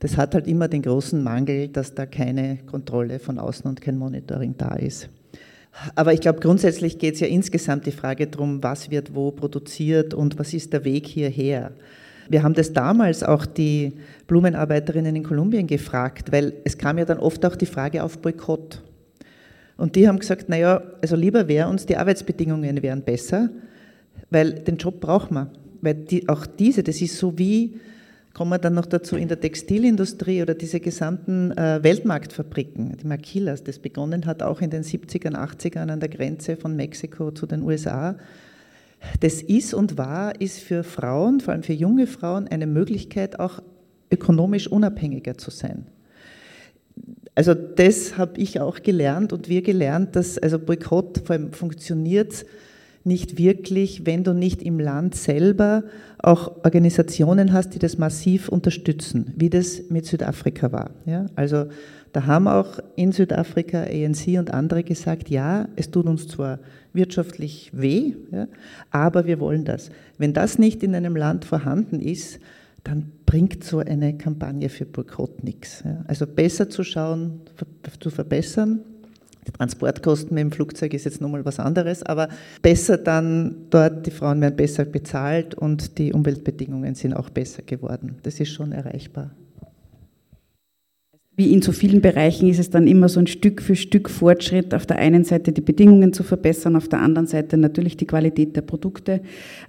das hat halt immer den großen Mangel, dass da keine Kontrolle von außen und kein Monitoring da ist. Aber ich glaube, grundsätzlich geht es ja insgesamt die Frage darum, was wird wo produziert und was ist der Weg hierher. Wir haben das damals auch die Blumenarbeiterinnen in Kolumbien gefragt, weil es kam ja dann oft auch die Frage auf Boykott. Und die haben gesagt, naja, also lieber wäre uns, die Arbeitsbedingungen wären besser, weil den Job braucht man. Weil die, auch diese, das ist so wie, kommen wir dann noch dazu, in der Textilindustrie oder diese gesamten äh, Weltmarktfabriken, die Maquilas, das begonnen hat auch in den 70ern, 80ern an der Grenze von Mexiko zu den USA. Das ist und war, ist für Frauen, vor allem für junge Frauen, eine Möglichkeit, auch ökonomisch unabhängiger zu sein. Also das habe ich auch gelernt und wir gelernt, dass also Boykott vor allem funktioniert nicht wirklich, wenn du nicht im Land selber auch Organisationen hast, die das massiv unterstützen, wie das mit Südafrika war. Ja? Also da haben auch in Südafrika ANC und andere gesagt, ja, es tut uns zwar wirtschaftlich weh, ja, aber wir wollen das. Wenn das nicht in einem Land vorhanden ist, dann bringt so eine Kampagne für Boykott nichts. Ja. Also besser zu schauen, zu verbessern die Transportkosten mit dem Flugzeug ist jetzt nochmal was anderes, aber besser dann dort, die Frauen werden besser bezahlt und die Umweltbedingungen sind auch besser geworden. Das ist schon erreichbar wie in so vielen Bereichen ist es dann immer so ein Stück für Stück Fortschritt, auf der einen Seite die Bedingungen zu verbessern, auf der anderen Seite natürlich die Qualität der Produkte.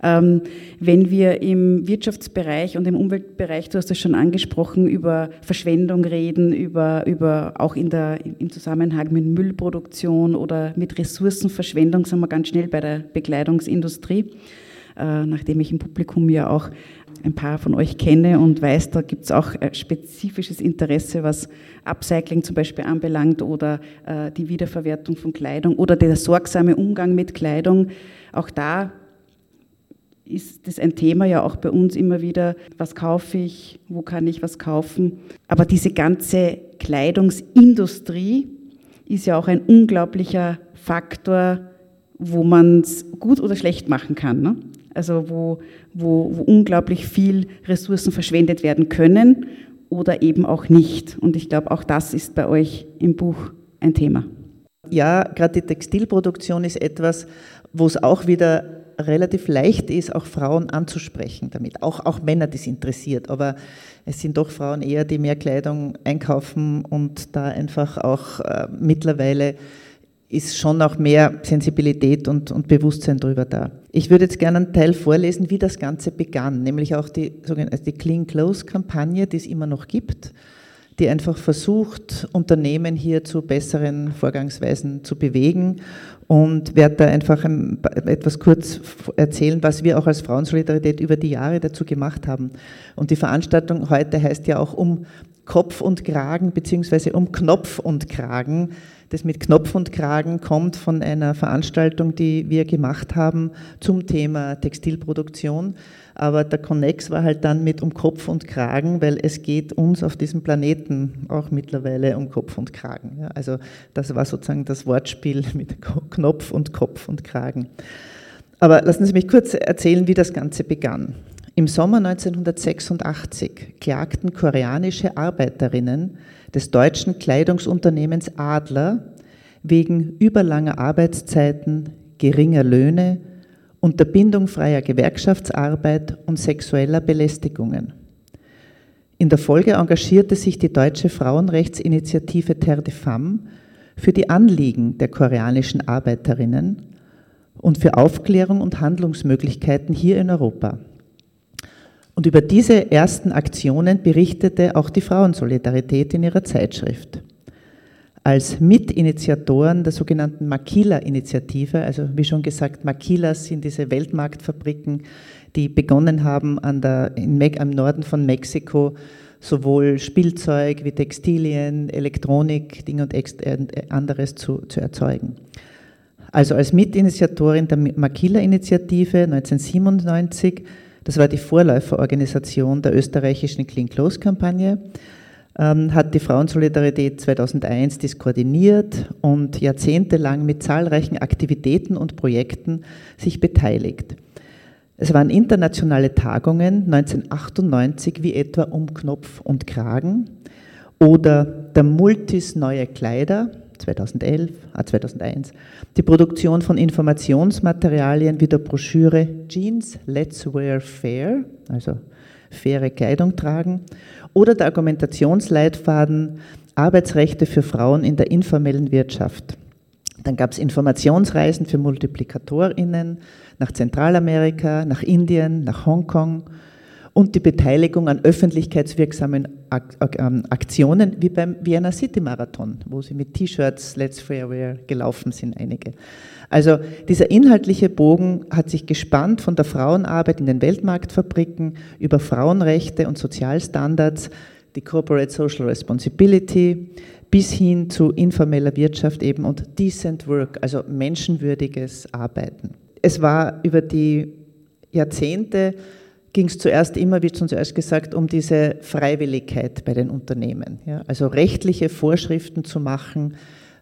Ähm, wenn wir im Wirtschaftsbereich und im Umweltbereich, du hast das schon angesprochen, über Verschwendung reden, über, über auch in der, im Zusammenhang mit Müllproduktion oder mit Ressourcenverschwendung, sind wir ganz schnell bei der Bekleidungsindustrie äh, nachdem ich im Publikum ja auch ein paar von euch kenne und weiß, da gibt es auch äh, spezifisches Interesse, was Upcycling zum Beispiel anbelangt oder äh, die Wiederverwertung von Kleidung oder der sorgsame Umgang mit Kleidung. Auch da ist das ein Thema ja auch bei uns immer wieder, was kaufe ich, wo kann ich was kaufen. Aber diese ganze Kleidungsindustrie ist ja auch ein unglaublicher Faktor, wo man es gut oder schlecht machen kann. Ne? Also wo, wo, wo unglaublich viel Ressourcen verschwendet werden können oder eben auch nicht. Und ich glaube, auch das ist bei euch im Buch ein Thema. Ja, gerade die Textilproduktion ist etwas, wo es auch wieder relativ leicht ist, auch Frauen anzusprechen damit. Auch, auch Männer, die es interessiert. Aber es sind doch Frauen eher, die mehr Kleidung einkaufen und da einfach auch äh, mittlerweile ist schon auch mehr Sensibilität und, und Bewusstsein darüber da. Ich würde jetzt gerne einen Teil vorlesen, wie das Ganze begann, nämlich auch die, also die Clean Clothes Kampagne, die es immer noch gibt, die einfach versucht, Unternehmen hier zu besseren Vorgangsweisen zu bewegen und werde da einfach etwas kurz erzählen, was wir auch als Frauensolidarität über die Jahre dazu gemacht haben. Und die Veranstaltung heute heißt ja auch um Kopf und Kragen beziehungsweise um Knopf und Kragen das mit Knopf und Kragen kommt von einer Veranstaltung, die wir gemacht haben zum Thema Textilproduktion. Aber der Connex war halt dann mit um Kopf und Kragen, weil es geht uns auf diesem Planeten auch mittlerweile um Kopf und Kragen. Ja, also das war sozusagen das Wortspiel (laughs) mit Knopf und Kopf und Kragen. Aber lassen Sie mich kurz erzählen, wie das Ganze begann. Im Sommer 1986 klagten koreanische Arbeiterinnen des deutschen Kleidungsunternehmens Adler wegen überlanger Arbeitszeiten, geringer Löhne, Unterbindung freier Gewerkschaftsarbeit und sexueller Belästigungen. In der Folge engagierte sich die deutsche Frauenrechtsinitiative Terre de Femme für die Anliegen der koreanischen Arbeiterinnen und für Aufklärung und Handlungsmöglichkeiten hier in Europa. Und über diese ersten Aktionen berichtete auch die Frauensolidarität in ihrer Zeitschrift. Als Mitinitiatoren der sogenannten Makila-Initiative, also wie schon gesagt, Makilas sind diese Weltmarktfabriken, die begonnen haben an der, in, am Norden von Mexiko sowohl Spielzeug wie Textilien, Elektronik, Ding und äh, anderes zu, zu erzeugen. Also als Mitinitiatorin der Makila-Initiative 1997, das war die Vorläuferorganisation der österreichischen Clean Close-Kampagne, ähm, hat die Frauensolidarität 2001 dies koordiniert und jahrzehntelang mit zahlreichen Aktivitäten und Projekten sich beteiligt. Es waren internationale Tagungen 1998 wie etwa um Knopf und Kragen oder der Multis Neue Kleider 2011, ah 2001, die Produktion von Informationsmaterialien wie der Broschüre Jeans Let's Wear Fair, also faire Kleidung tragen, oder der Argumentationsleitfaden Arbeitsrechte für Frauen in der informellen Wirtschaft. Dann gab es Informationsreisen für MultiplikatorInnen, nach Zentralamerika, nach Indien, nach Hongkong und die Beteiligung an öffentlichkeitswirksamen ähm, Aktionen wie beim Vienna City Marathon, wo sie mit T-Shirts Let's Fairwear gelaufen sind, einige. Also dieser inhaltliche Bogen hat sich gespannt von der Frauenarbeit in den Weltmarktfabriken über Frauenrechte und Sozialstandards, die Corporate Social Responsibility, bis hin zu informeller Wirtschaft eben und decent work, also menschenwürdiges Arbeiten es war über die Jahrzehnte, ging es zuerst immer, wie schon zuerst gesagt, um diese Freiwilligkeit bei den Unternehmen. Ja, also rechtliche Vorschriften zu machen,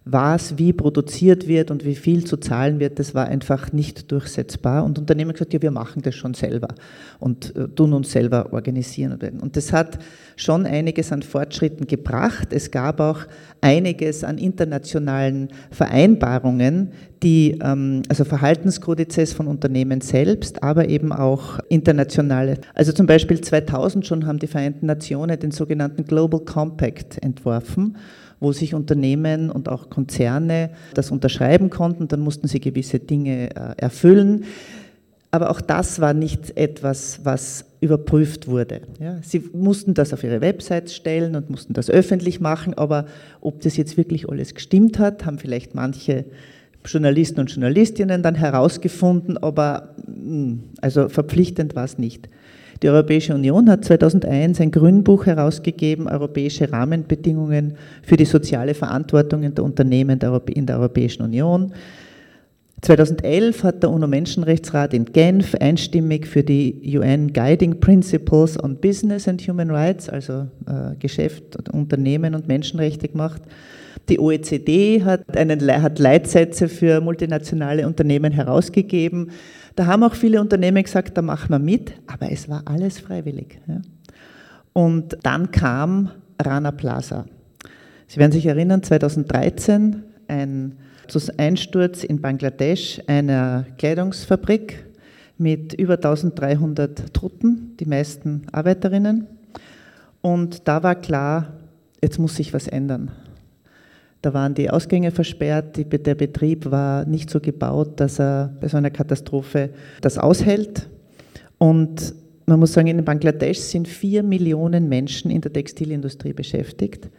was wie produziert wird und wie viel zu zahlen wird, das war einfach nicht durchsetzbar. Und Unternehmen haben gesagt, ja, wir machen das schon selber und äh, tun uns selber organisieren. Und das hat schon einiges an Fortschritten gebracht. Es gab auch einiges an internationalen Vereinbarungen, die, ähm, also Verhaltenskodizes von Unternehmen selbst, aber eben auch internationale. Also zum Beispiel 2000 schon haben die Vereinten Nationen den sogenannten Global Compact entworfen wo sich Unternehmen und auch Konzerne das unterschreiben konnten. Dann mussten sie gewisse Dinge äh, erfüllen. Aber auch das war nicht etwas, was überprüft wurde. Ja, sie mussten das auf ihre Website stellen und mussten das öffentlich machen, aber ob das jetzt wirklich alles gestimmt hat, haben vielleicht manche Journalisten und Journalistinnen dann herausgefunden, aber hm, also verpflichtend war es nicht. Die Europäische Union hat 2001 ein Grünbuch herausgegeben, Europäische Rahmenbedingungen für die soziale Verantwortung der Unternehmen in der Europäischen Union. 2011 hat der UNO-Menschenrechtsrat in Genf einstimmig für die UN Guiding Principles on Business and Human Rights, also äh, Geschäft, Unternehmen und Menschenrechte gemacht. Die OECD hat, einen, hat Leitsätze für multinationale Unternehmen herausgegeben. Da haben auch viele Unternehmen gesagt, da machen wir mit, aber es war alles freiwillig. Ja. Und dann kam Rana Plaza. Sie werden sich erinnern, 2013 ein Einsturz in Bangladesch einer Kleidungsfabrik mit über 1300 Toten, die meisten Arbeiterinnen. Und da war klar, jetzt muss sich was ändern. Da waren die Ausgänge versperrt, die, der Betrieb war nicht so gebaut, dass er bei so einer Katastrophe das aushält. Und man muss sagen, in Bangladesch sind vier Millionen Menschen in der Textilindustrie beschäftigt.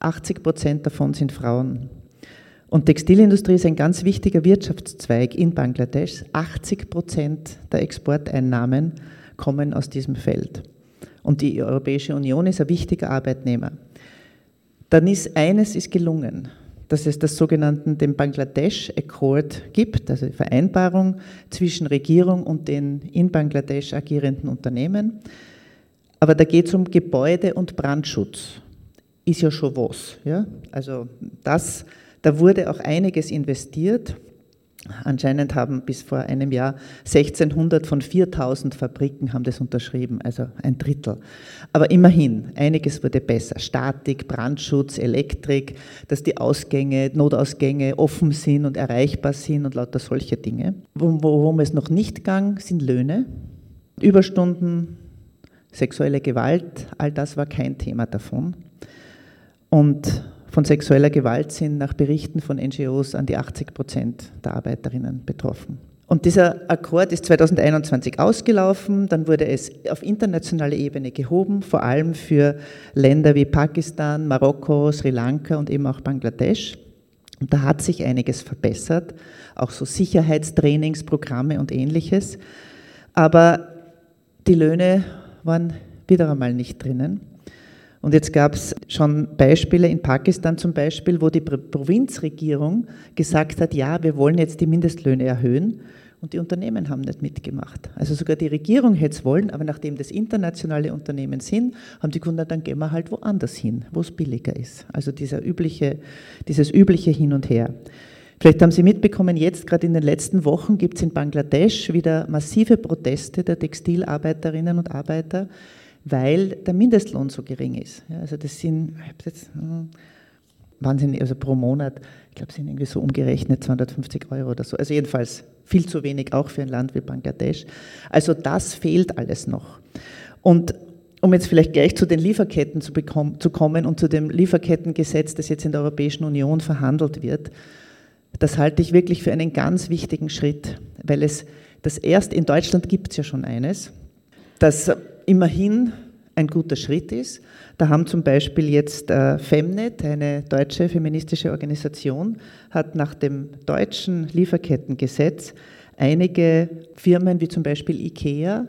80 Prozent davon sind Frauen. Und Textilindustrie ist ein ganz wichtiger Wirtschaftszweig in Bangladesch. 80 Prozent der Exporteinnahmen kommen aus diesem Feld. Und die Europäische Union ist ein wichtiger Arbeitnehmer dann ist eines ist gelungen, dass es das sogenannte den Bangladesch Accord gibt, also die Vereinbarung zwischen Regierung und den in Bangladesch agierenden Unternehmen. Aber da geht es um Gebäude- und Brandschutz. Ist ja schon was. Ja? Also das, da wurde auch einiges investiert. Anscheinend haben bis vor einem Jahr 1600 von 4000 Fabriken haben das unterschrieben, also ein Drittel. Aber immerhin, einiges wurde besser. Statik, Brandschutz, Elektrik, dass die Ausgänge, Notausgänge offen sind und erreichbar sind und lauter solche Dinge. Worum es noch nicht gang, sind Löhne, Überstunden, Sexuelle Gewalt, all das war kein Thema davon. Und von sexueller Gewalt sind nach Berichten von NGOs an die 80 Prozent der Arbeiterinnen betroffen. Und dieser Akkord ist 2021 ausgelaufen, dann wurde es auf internationaler Ebene gehoben, vor allem für Länder wie Pakistan, Marokko, Sri Lanka und eben auch Bangladesch. Und da hat sich einiges verbessert, auch so Sicherheitstrainingsprogramme und ähnliches. Aber die Löhne waren wieder einmal nicht drinnen. Und jetzt gab es schon Beispiele in Pakistan zum Beispiel, wo die Provinzregierung gesagt hat, ja, wir wollen jetzt die Mindestlöhne erhöhen. Und die Unternehmen haben nicht mitgemacht. Also sogar die Regierung hätte es wollen, aber nachdem das internationale Unternehmen sind, haben die Kunden dann gehen wir halt woanders hin, wo es billiger ist. Also dieser übliche, dieses übliche Hin und Her. Vielleicht haben Sie mitbekommen, jetzt gerade in den letzten Wochen gibt es in Bangladesch wieder massive Proteste der Textilarbeiterinnen und Arbeiter, weil der Mindestlohn so gering ist. Ja, also das sind jetzt, hm, wahnsinnig, also pro Monat, ich glaube, sind irgendwie so umgerechnet 250 Euro oder so. Also jedenfalls viel zu wenig auch für ein Land wie Bangladesch. Also das fehlt alles noch. Und um jetzt vielleicht gleich zu den Lieferketten zu, bekommen, zu kommen und zu dem Lieferkettengesetz, das jetzt in der Europäischen Union verhandelt wird, das halte ich wirklich für einen ganz wichtigen Schritt, weil es das erst in Deutschland gibt es ja schon eines, das immerhin ein guter Schritt ist. Da haben zum Beispiel jetzt äh, Femnet, eine deutsche feministische Organisation, hat nach dem deutschen Lieferkettengesetz einige Firmen wie zum Beispiel IKEA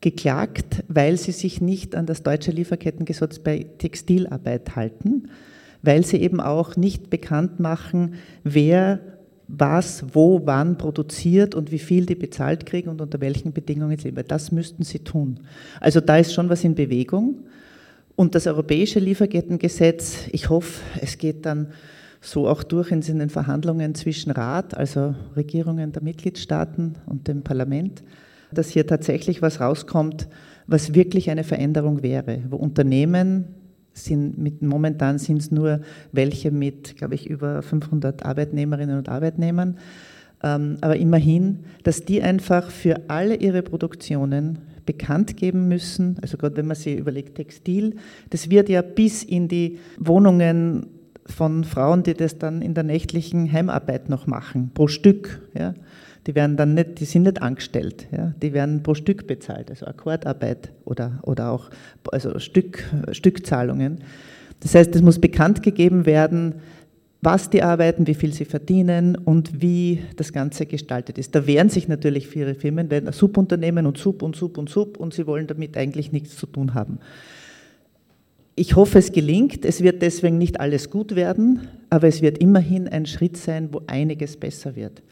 geklagt, weil sie sich nicht an das deutsche Lieferkettengesetz bei Textilarbeit halten, weil sie eben auch nicht bekannt machen, wer was, wo, wann produziert und wie viel die bezahlt kriegen und unter welchen Bedingungen sie leben. Das müssten sie tun. Also da ist schon was in Bewegung. Und das europäische Lieferkettengesetz, ich hoffe, es geht dann so auch durch in den Verhandlungen zwischen Rat, also Regierungen der Mitgliedstaaten und dem Parlament, dass hier tatsächlich was rauskommt, was wirklich eine Veränderung wäre, wo Unternehmen sind mit, momentan sind es nur welche mit, glaube ich, über 500 Arbeitnehmerinnen und Arbeitnehmern. Ähm, aber immerhin, dass die einfach für alle ihre Produktionen bekannt geben müssen. Also gerade wenn man sich überlegt, Textil, das wird ja bis in die Wohnungen von Frauen, die das dann in der nächtlichen Heimarbeit noch machen, pro Stück. Ja. Die werden dann nicht, die sind nicht angestellt, ja. die werden pro Stück bezahlt, also Akkordarbeit oder, oder auch also Stück, Stückzahlungen. Das heißt, es muss bekannt gegeben werden, was die arbeiten, wie viel sie verdienen und wie das Ganze gestaltet ist. Da wehren sich natürlich viele Firmen, werden Subunternehmen und Sub und Sub und Sub und sie wollen damit eigentlich nichts zu tun haben. Ich hoffe, es gelingt. Es wird deswegen nicht alles gut werden, aber es wird immerhin ein Schritt sein, wo einiges besser wird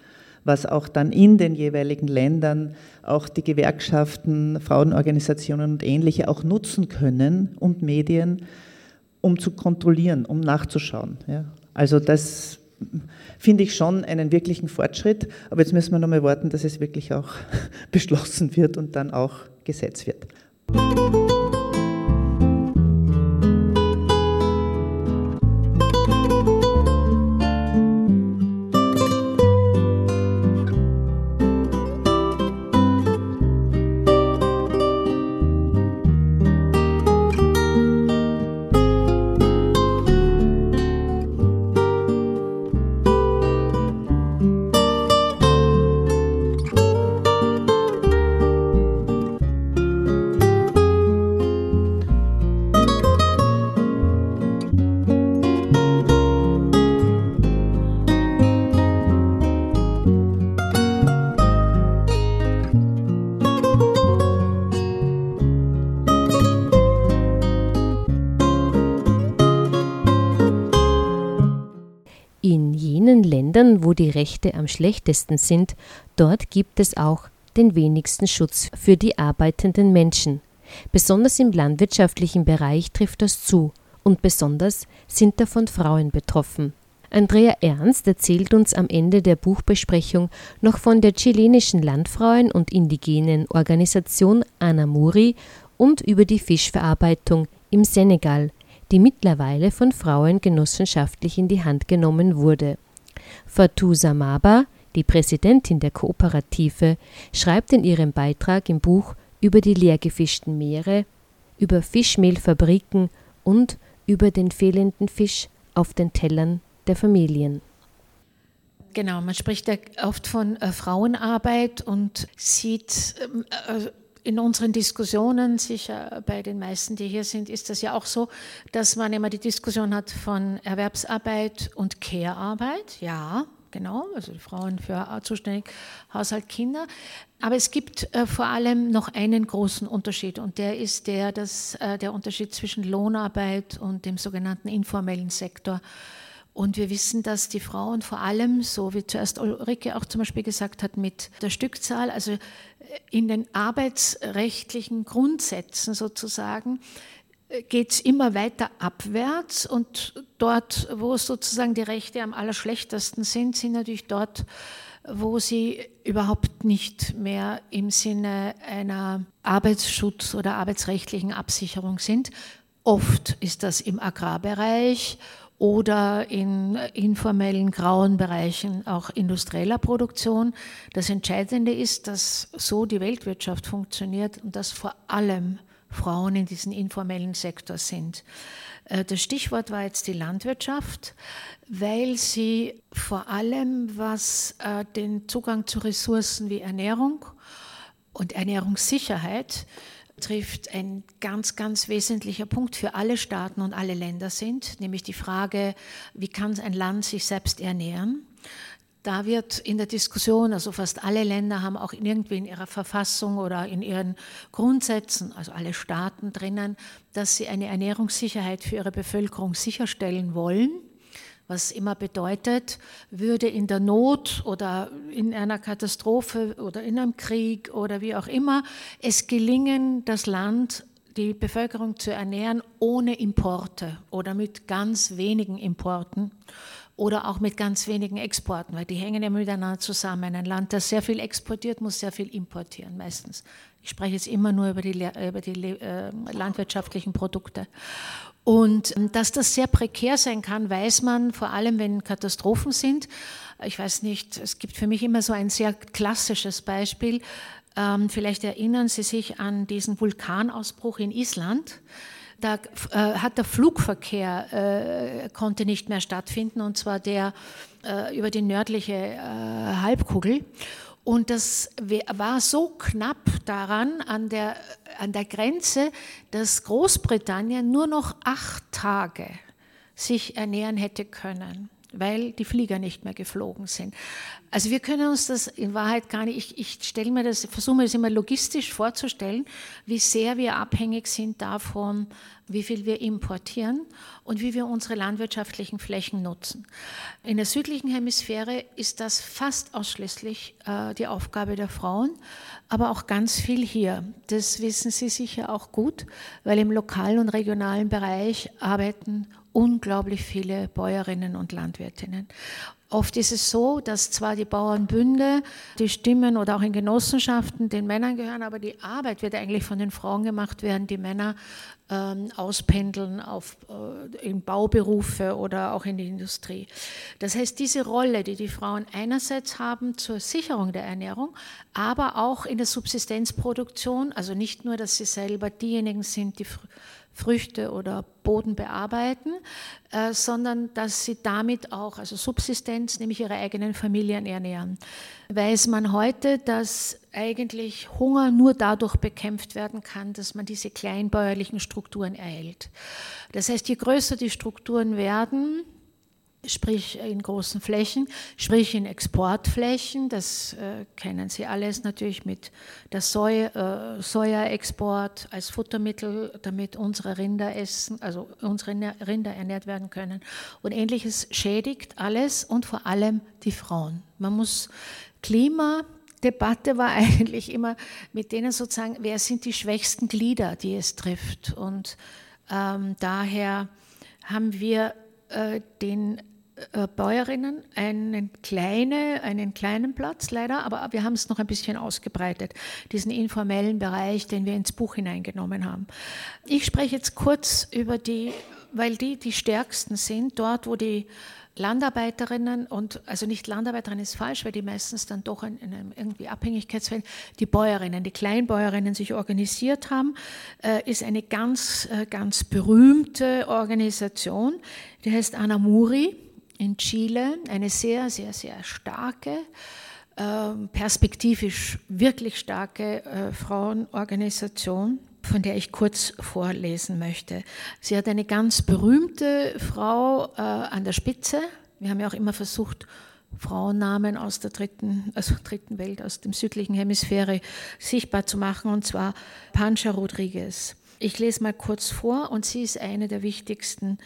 was auch dann in den jeweiligen Ländern auch die Gewerkschaften, Frauenorganisationen und ähnliche auch nutzen können und Medien, um zu kontrollieren, um nachzuschauen. Ja. Also das finde ich schon einen wirklichen Fortschritt, aber jetzt müssen wir noch mal warten, dass es wirklich auch (laughs) beschlossen wird und dann auch Gesetz wird. Ländern, wo die Rechte am schlechtesten sind, dort gibt es auch den wenigsten Schutz für die arbeitenden Menschen. Besonders im landwirtschaftlichen Bereich trifft das zu, und besonders sind davon Frauen betroffen. Andrea Ernst erzählt uns am Ende der Buchbesprechung noch von der chilenischen Landfrauen- und indigenen Organisation Anamuri und über die Fischverarbeitung im Senegal, die mittlerweile von Frauen genossenschaftlich in die Hand genommen wurde. Fatou Samaba, die Präsidentin der Kooperative, schreibt in ihrem Beitrag im Buch über die leergefischten Meere über Fischmehlfabriken und über den fehlenden Fisch auf den Tellern der Familien. Genau, man spricht ja oft von äh, Frauenarbeit und sieht ähm, äh, in unseren Diskussionen, sicher bei den meisten, die hier sind, ist das ja auch so, dass man immer die Diskussion hat von Erwerbsarbeit und Care-Arbeit. Ja, genau, also die Frauen für zuständig, Haushalt, Kinder. Aber es gibt äh, vor allem noch einen großen Unterschied und der ist der, dass, äh, der Unterschied zwischen Lohnarbeit und dem sogenannten informellen Sektor. Und wir wissen, dass die Frauen vor allem, so wie zuerst Ulrike auch zum Beispiel gesagt hat, mit der Stückzahl, also in den arbeitsrechtlichen Grundsätzen sozusagen, geht es immer weiter abwärts und dort, wo sozusagen die Rechte am allerschlechtesten sind, sind natürlich dort, wo sie überhaupt nicht mehr im Sinne einer Arbeitsschutz- oder arbeitsrechtlichen Absicherung sind. Oft ist das im Agrarbereich oder in informellen grauen Bereichen auch industrieller Produktion. Das Entscheidende ist, dass so die Weltwirtschaft funktioniert und dass vor allem Frauen in diesem informellen Sektor sind. Äh, das Stichwort war jetzt die Landwirtschaft, weil sie vor allem, was äh, den Zugang zu Ressourcen wie Ernährung und Ernährungssicherheit trifft, ein ganz, ganz wesentlicher Punkt für alle Staaten und alle Länder sind, nämlich die Frage, wie kann ein Land sich selbst ernähren? Da wird in der Diskussion, also fast alle Länder haben auch irgendwie in ihrer Verfassung oder in ihren Grundsätzen, also alle Staaten drinnen, dass sie eine Ernährungssicherheit für ihre Bevölkerung sicherstellen wollen was immer bedeutet, würde in der Not oder in einer Katastrophe oder in einem Krieg oder wie auch immer es gelingen, das Land, die Bevölkerung zu ernähren ohne Importe oder mit ganz wenigen Importen oder auch mit ganz wenigen Exporten, weil die hängen ja miteinander zusammen. Ein Land, das sehr viel exportiert, muss sehr viel importieren, meistens. Ich spreche jetzt immer nur über die, über die äh, landwirtschaftlichen Produkte. Und ähm, dass das sehr prekär sein kann, weiß man vor allem, wenn Katastrophen sind. Ich weiß nicht, es gibt für mich immer so ein sehr klassisches Beispiel. Ähm, vielleicht erinnern Sie sich an diesen Vulkanausbruch in Island. Da äh, hat der Flugverkehr äh, konnte nicht mehr stattfinden und zwar der äh, über die nördliche äh, Halbkugel. Und das war so knapp daran, an der, an der Grenze, dass Großbritannien nur noch acht Tage sich ernähren hätte können weil die Flieger nicht mehr geflogen sind. Also wir können uns das in Wahrheit gar nicht, ich, ich stelle mir das, versuche mir das immer logistisch vorzustellen, wie sehr wir abhängig sind davon, wie viel wir importieren und wie wir unsere landwirtschaftlichen Flächen nutzen. In der südlichen Hemisphäre ist das fast ausschließlich äh, die Aufgabe der Frauen, aber auch ganz viel hier. Das wissen Sie sicher auch gut, weil im lokalen und regionalen Bereich arbeiten unglaublich viele Bäuerinnen und Landwirtinnen. Oft ist es so, dass zwar die Bauernbünde, die Stimmen oder auch in Genossenschaften den Männern gehören, aber die Arbeit wird eigentlich von den Frauen gemacht, während die Männer ähm, auspendeln auf, äh, in Bauberufe oder auch in die Industrie. Das heißt, diese Rolle, die die Frauen einerseits haben zur Sicherung der Ernährung, aber auch in der Subsistenzproduktion, also nicht nur, dass sie selber diejenigen sind, die Früchte oder Boden bearbeiten, äh, sondern dass sie damit auch, also Subsistenz, nämlich ihre eigenen Familien ernähren. Weiß man heute, dass eigentlich Hunger nur dadurch bekämpft werden kann, dass man diese kleinbäuerlichen Strukturen erhält. Das heißt, je größer die Strukturen werden, sprich in großen Flächen, sprich in Exportflächen. Das äh, kennen Sie alles natürlich mit der Soja, äh, Sojaexport als Futtermittel, damit unsere Rinder essen, also unsere Rinder ernährt werden können. Und ähnliches schädigt alles und vor allem die Frauen. Man muss Klimadebatte war (laughs) eigentlich immer mit denen sozusagen, wer sind die schwächsten Glieder, die es trifft. Und ähm, daher haben wir äh, den äh, Bäuerinnen einen, kleine, einen kleinen Platz leider, aber wir haben es noch ein bisschen ausgebreitet, diesen informellen Bereich, den wir ins Buch hineingenommen haben. Ich spreche jetzt kurz über die weil die die stärksten sind, dort, wo die Landarbeiterinnen und, also nicht Landarbeiterinnen ist falsch, weil die meistens dann doch in, in einem irgendwie Abhängigkeitsfeld, die Bäuerinnen, die Kleinbäuerinnen sich organisiert haben, äh, ist eine ganz, äh, ganz berühmte Organisation, die heißt Anamuri in Chile, eine sehr, sehr, sehr starke, äh, perspektivisch wirklich starke äh, Frauenorganisation von der ich kurz vorlesen möchte. Sie hat eine ganz berühmte Frau äh, an der Spitze. Wir haben ja auch immer versucht, Frauennamen aus der dritten, also dritten Welt, aus dem südlichen Hemisphäre sichtbar zu machen, und zwar Pancha Rodriguez. Ich lese mal kurz vor, und sie ist eine der wichtigsten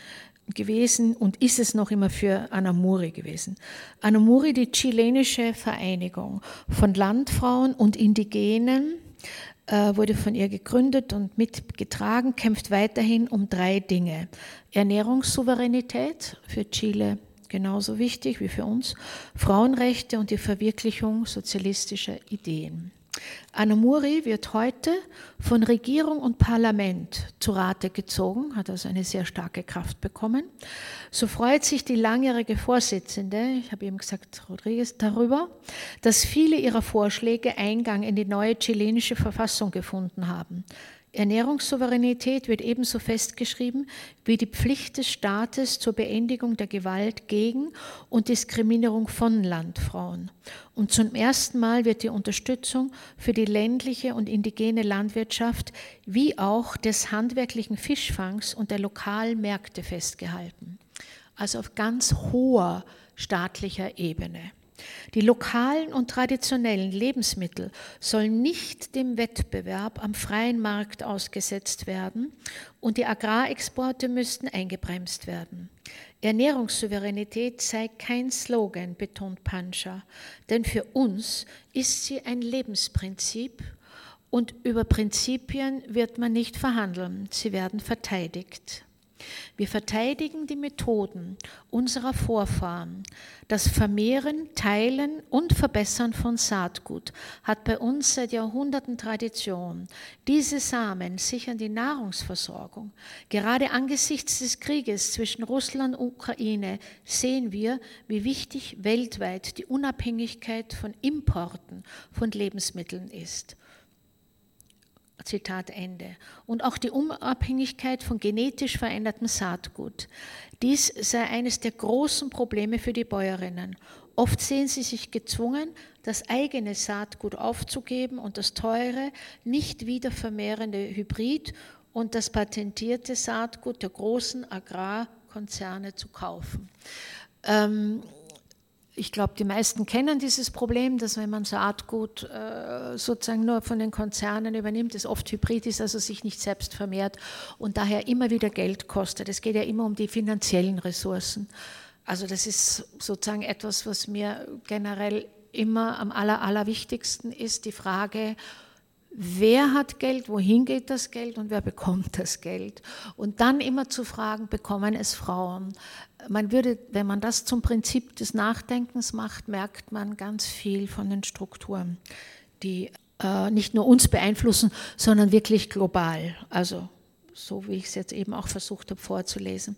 gewesen und ist es noch immer für Anamuri gewesen. Anamuri, die chilenische Vereinigung von Landfrauen und Indigenen, wurde von ihr gegründet und mitgetragen, kämpft weiterhin um drei Dinge. Ernährungssouveränität für Chile genauso wichtig wie für uns, Frauenrechte und die Verwirklichung sozialistischer Ideen. Anamuri wird heute von Regierung und Parlament zu Rate gezogen, hat also eine sehr starke Kraft bekommen. So freut sich die langjährige Vorsitzende, ich habe eben gesagt Rodriguez, darüber, dass viele ihrer Vorschläge Eingang in die neue chilenische Verfassung gefunden haben. Ernährungssouveränität wird ebenso festgeschrieben wie die Pflicht des Staates zur Beendigung der Gewalt gegen und Diskriminierung von Landfrauen. Und zum ersten Mal wird die Unterstützung für die ländliche und indigene Landwirtschaft wie auch des handwerklichen Fischfangs und der lokalen Märkte festgehalten. Also auf ganz hoher staatlicher Ebene. Die lokalen und traditionellen Lebensmittel sollen nicht dem Wettbewerb am freien Markt ausgesetzt werden und die Agrarexporte müssten eingebremst werden. Ernährungssouveränität sei kein Slogan, betont Pancha, denn für uns ist sie ein Lebensprinzip und über Prinzipien wird man nicht verhandeln, sie werden verteidigt. Wir verteidigen die Methoden unserer Vorfahren. Das Vermehren, Teilen und Verbessern von Saatgut hat bei uns seit Jahrhunderten Tradition. Diese Samen sichern die Nahrungsversorgung. Gerade angesichts des Krieges zwischen Russland und Ukraine sehen wir, wie wichtig weltweit die Unabhängigkeit von Importen von Lebensmitteln ist. Zitat Ende. Und auch die Unabhängigkeit von genetisch verändertem Saatgut. Dies sei eines der großen Probleme für die Bäuerinnen. Oft sehen sie sich gezwungen, das eigene Saatgut aufzugeben und das teure, nicht wiedervermehrende Hybrid und das patentierte Saatgut der großen Agrarkonzerne zu kaufen. Ähm, ich glaube, die meisten kennen dieses Problem, dass wenn man Saatgut äh, sozusagen nur von den Konzernen übernimmt, es oft hybrid ist, also sich nicht selbst vermehrt und daher immer wieder Geld kostet. Es geht ja immer um die finanziellen Ressourcen. Also das ist sozusagen etwas, was mir generell immer am aller, allerwichtigsten ist, die Frage, wer hat Geld, wohin geht das Geld und wer bekommt das Geld. Und dann immer zu fragen, bekommen es Frauen? Man würde, wenn man das zum Prinzip des Nachdenkens macht, merkt man ganz viel von den Strukturen, die äh, nicht nur uns beeinflussen, sondern wirklich global. Also so wie ich es jetzt eben auch versucht habe vorzulesen.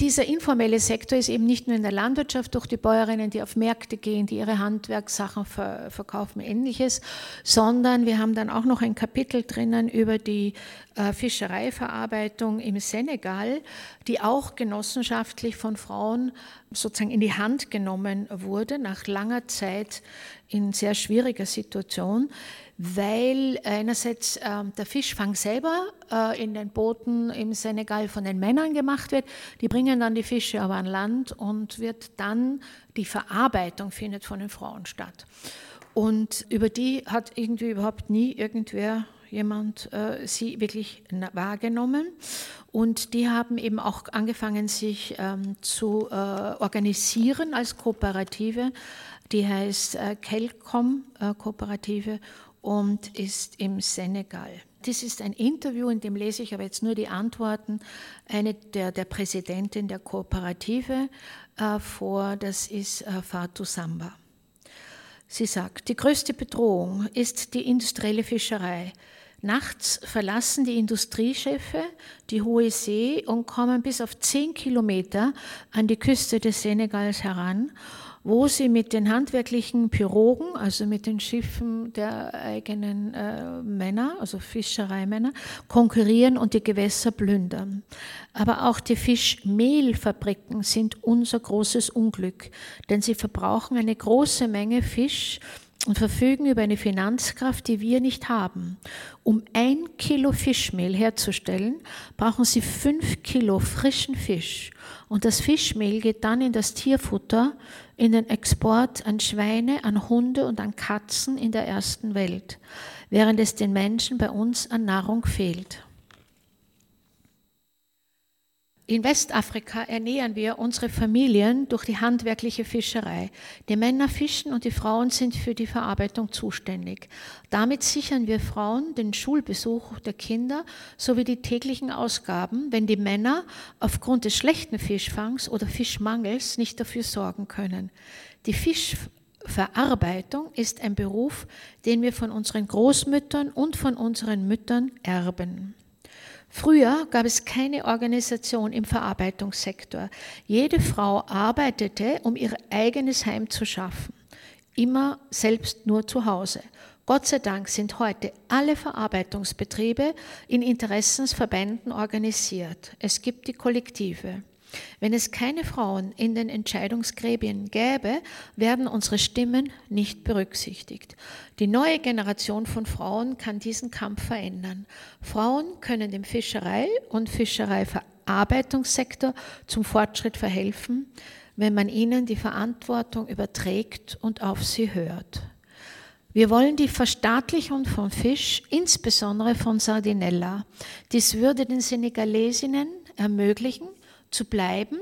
Dieser informelle Sektor ist eben nicht nur in der Landwirtschaft durch die Bäuerinnen, die auf Märkte gehen, die ihre Handwerkssachen ver verkaufen, ähnliches, sondern wir haben dann auch noch ein Kapitel drinnen über die äh, Fischereiverarbeitung im Senegal, die auch genossenschaftlich von Frauen sozusagen in die Hand genommen wurde, nach langer Zeit in sehr schwieriger Situation weil einerseits äh, der Fischfang selber äh, in den Booten im Senegal von den Männern gemacht wird. Die bringen dann die Fische aber an Land und wird dann die Verarbeitung findet von den Frauen statt. Und über die hat irgendwie überhaupt nie irgendwer jemand äh, sie wirklich wahrgenommen. Und die haben eben auch angefangen, sich ähm, zu äh, organisieren als Kooperative. Die heißt äh, Kelcom äh, Kooperative und ist im Senegal. Dies ist ein Interview, in dem lese ich aber jetzt nur die Antworten eine der, der Präsidentin der Kooperative äh, vor, das ist äh, Fatou Samba. Sie sagt, die größte Bedrohung ist die industrielle Fischerei. Nachts verlassen die Industrieschiffe die hohe See und kommen bis auf zehn Kilometer an die Küste des Senegals heran, wo sie mit den handwerklichen Pirogen, also mit den Schiffen der eigenen äh, Männer, also Fischereimänner, konkurrieren und die Gewässer plündern. Aber auch die Fischmehlfabriken sind unser großes Unglück, denn sie verbrauchen eine große Menge Fisch, und verfügen über eine Finanzkraft, die wir nicht haben. Um ein Kilo Fischmehl herzustellen, brauchen sie fünf Kilo frischen Fisch. Und das Fischmehl geht dann in das Tierfutter, in den Export an Schweine, an Hunde und an Katzen in der ersten Welt, während es den Menschen bei uns an Nahrung fehlt. In Westafrika ernähren wir unsere Familien durch die handwerkliche Fischerei. Die Männer fischen und die Frauen sind für die Verarbeitung zuständig. Damit sichern wir Frauen den Schulbesuch der Kinder sowie die täglichen Ausgaben, wenn die Männer aufgrund des schlechten Fischfangs oder Fischmangels nicht dafür sorgen können. Die Fischverarbeitung ist ein Beruf, den wir von unseren Großmüttern und von unseren Müttern erben. Früher gab es keine Organisation im Verarbeitungssektor. Jede Frau arbeitete, um ihr eigenes Heim zu schaffen. Immer selbst nur zu Hause. Gott sei Dank sind heute alle Verarbeitungsbetriebe in Interessensverbänden organisiert. Es gibt die Kollektive. Wenn es keine Frauen in den Entscheidungsgremien gäbe, werden unsere Stimmen nicht berücksichtigt. Die neue Generation von Frauen kann diesen Kampf verändern. Frauen können dem Fischerei- und Fischereiverarbeitungssektor zum Fortschritt verhelfen, wenn man ihnen die Verantwortung überträgt und auf sie hört. Wir wollen die Verstaatlichung von Fisch, insbesondere von Sardinella. Dies würde den Senegalesinnen ermöglichen, zu bleiben,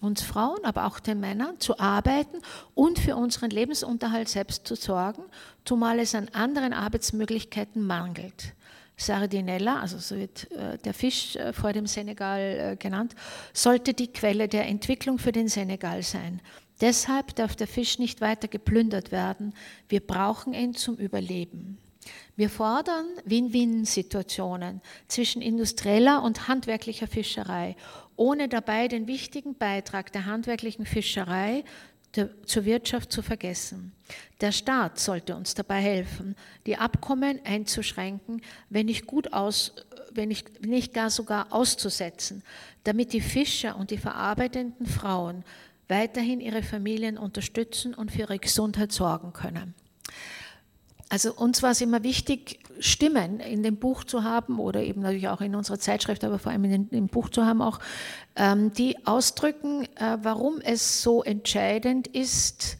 uns Frauen, aber auch den Männern, zu arbeiten und für unseren Lebensunterhalt selbst zu sorgen, zumal es an anderen Arbeitsmöglichkeiten mangelt. Sardinella, also so wird äh, der Fisch äh, vor dem Senegal äh, genannt, sollte die Quelle der Entwicklung für den Senegal sein. Deshalb darf der Fisch nicht weiter geplündert werden. Wir brauchen ihn zum Überleben. Wir fordern Win-Win-Situationen zwischen industrieller und handwerklicher Fischerei ohne dabei den wichtigen Beitrag der handwerklichen Fischerei zur Wirtschaft zu vergessen. Der Staat sollte uns dabei helfen, die Abkommen einzuschränken, wenn nicht gut aus, wenn nicht, nicht gar sogar auszusetzen, damit die Fischer und die verarbeitenden Frauen weiterhin ihre Familien unterstützen und für ihre Gesundheit sorgen können. Also uns war es immer wichtig, Stimmen in dem Buch zu haben oder eben natürlich auch in unserer Zeitschrift, aber vor allem in dem Buch zu haben, auch ähm, die ausdrücken, äh, warum es so entscheidend ist,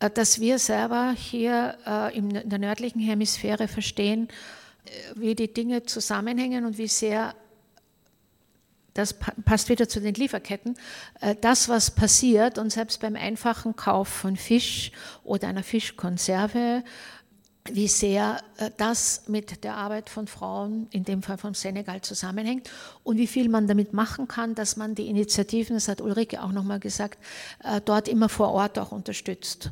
äh, dass wir selber hier äh, in der nördlichen Hemisphäre verstehen, wie die Dinge zusammenhängen und wie sehr das passt wieder zu den Lieferketten, das, was passiert und selbst beim einfachen Kauf von Fisch oder einer Fischkonserve wie sehr äh, das mit der Arbeit von Frauen, in dem Fall vom Senegal, zusammenhängt und wie viel man damit machen kann, dass man die Initiativen, das hat Ulrike auch nochmal gesagt, äh, dort immer vor Ort auch unterstützt.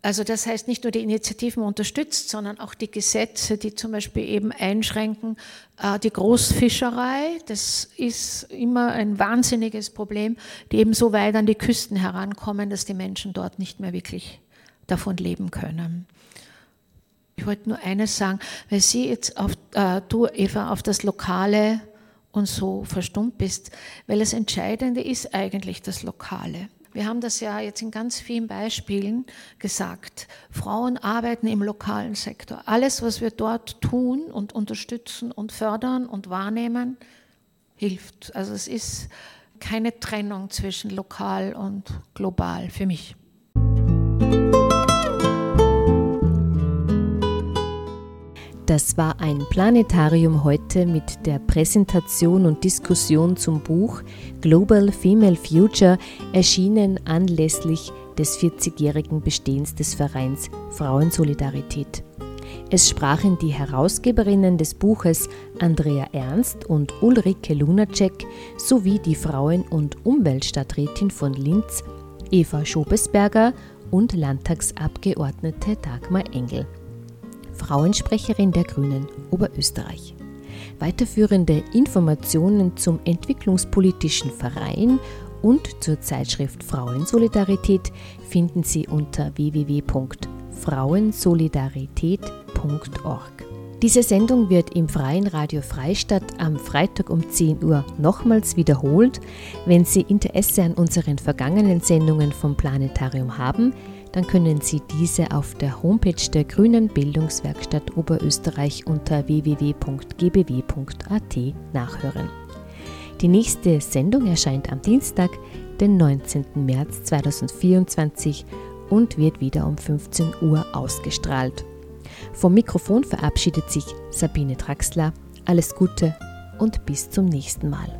Also das heißt nicht nur die Initiativen unterstützt, sondern auch die Gesetze, die zum Beispiel eben einschränken äh, die Großfischerei. Das ist immer ein wahnsinniges Problem, die eben so weit an die Küsten herankommen, dass die Menschen dort nicht mehr wirklich davon leben können. Ich wollte nur eines sagen, weil Sie jetzt auf, äh, du Eva auf das Lokale und so verstummt bist, weil das Entscheidende ist eigentlich das Lokale. Wir haben das ja jetzt in ganz vielen Beispielen gesagt. Frauen arbeiten im lokalen Sektor. Alles, was wir dort tun und unterstützen und fördern und wahrnehmen, hilft. Also es ist keine Trennung zwischen lokal und global für mich. Das war ein Planetarium heute mit der Präsentation und Diskussion zum Buch Global Female Future, erschienen anlässlich des 40-jährigen Bestehens des Vereins Frauensolidarität. Es sprachen die Herausgeberinnen des Buches Andrea Ernst und Ulrike Lunacek sowie die Frauen- und Umweltstadträtin von Linz, Eva Schobesberger und Landtagsabgeordnete Dagmar Engel. Frauensprecherin der Grünen Oberösterreich. Weiterführende Informationen zum entwicklungspolitischen Verein und zur Zeitschrift Frauensolidarität finden Sie unter www.frauensolidarität.org. Diese Sendung wird im Freien Radio Freistadt am Freitag um 10 Uhr nochmals wiederholt. Wenn Sie Interesse an unseren vergangenen Sendungen vom Planetarium haben, dann können Sie diese auf der Homepage der Grünen Bildungswerkstatt Oberösterreich unter www.gbw.at nachhören. Die nächste Sendung erscheint am Dienstag, den 19. März 2024 und wird wieder um 15 Uhr ausgestrahlt. Vom Mikrofon verabschiedet sich Sabine Traxler. Alles Gute und bis zum nächsten Mal.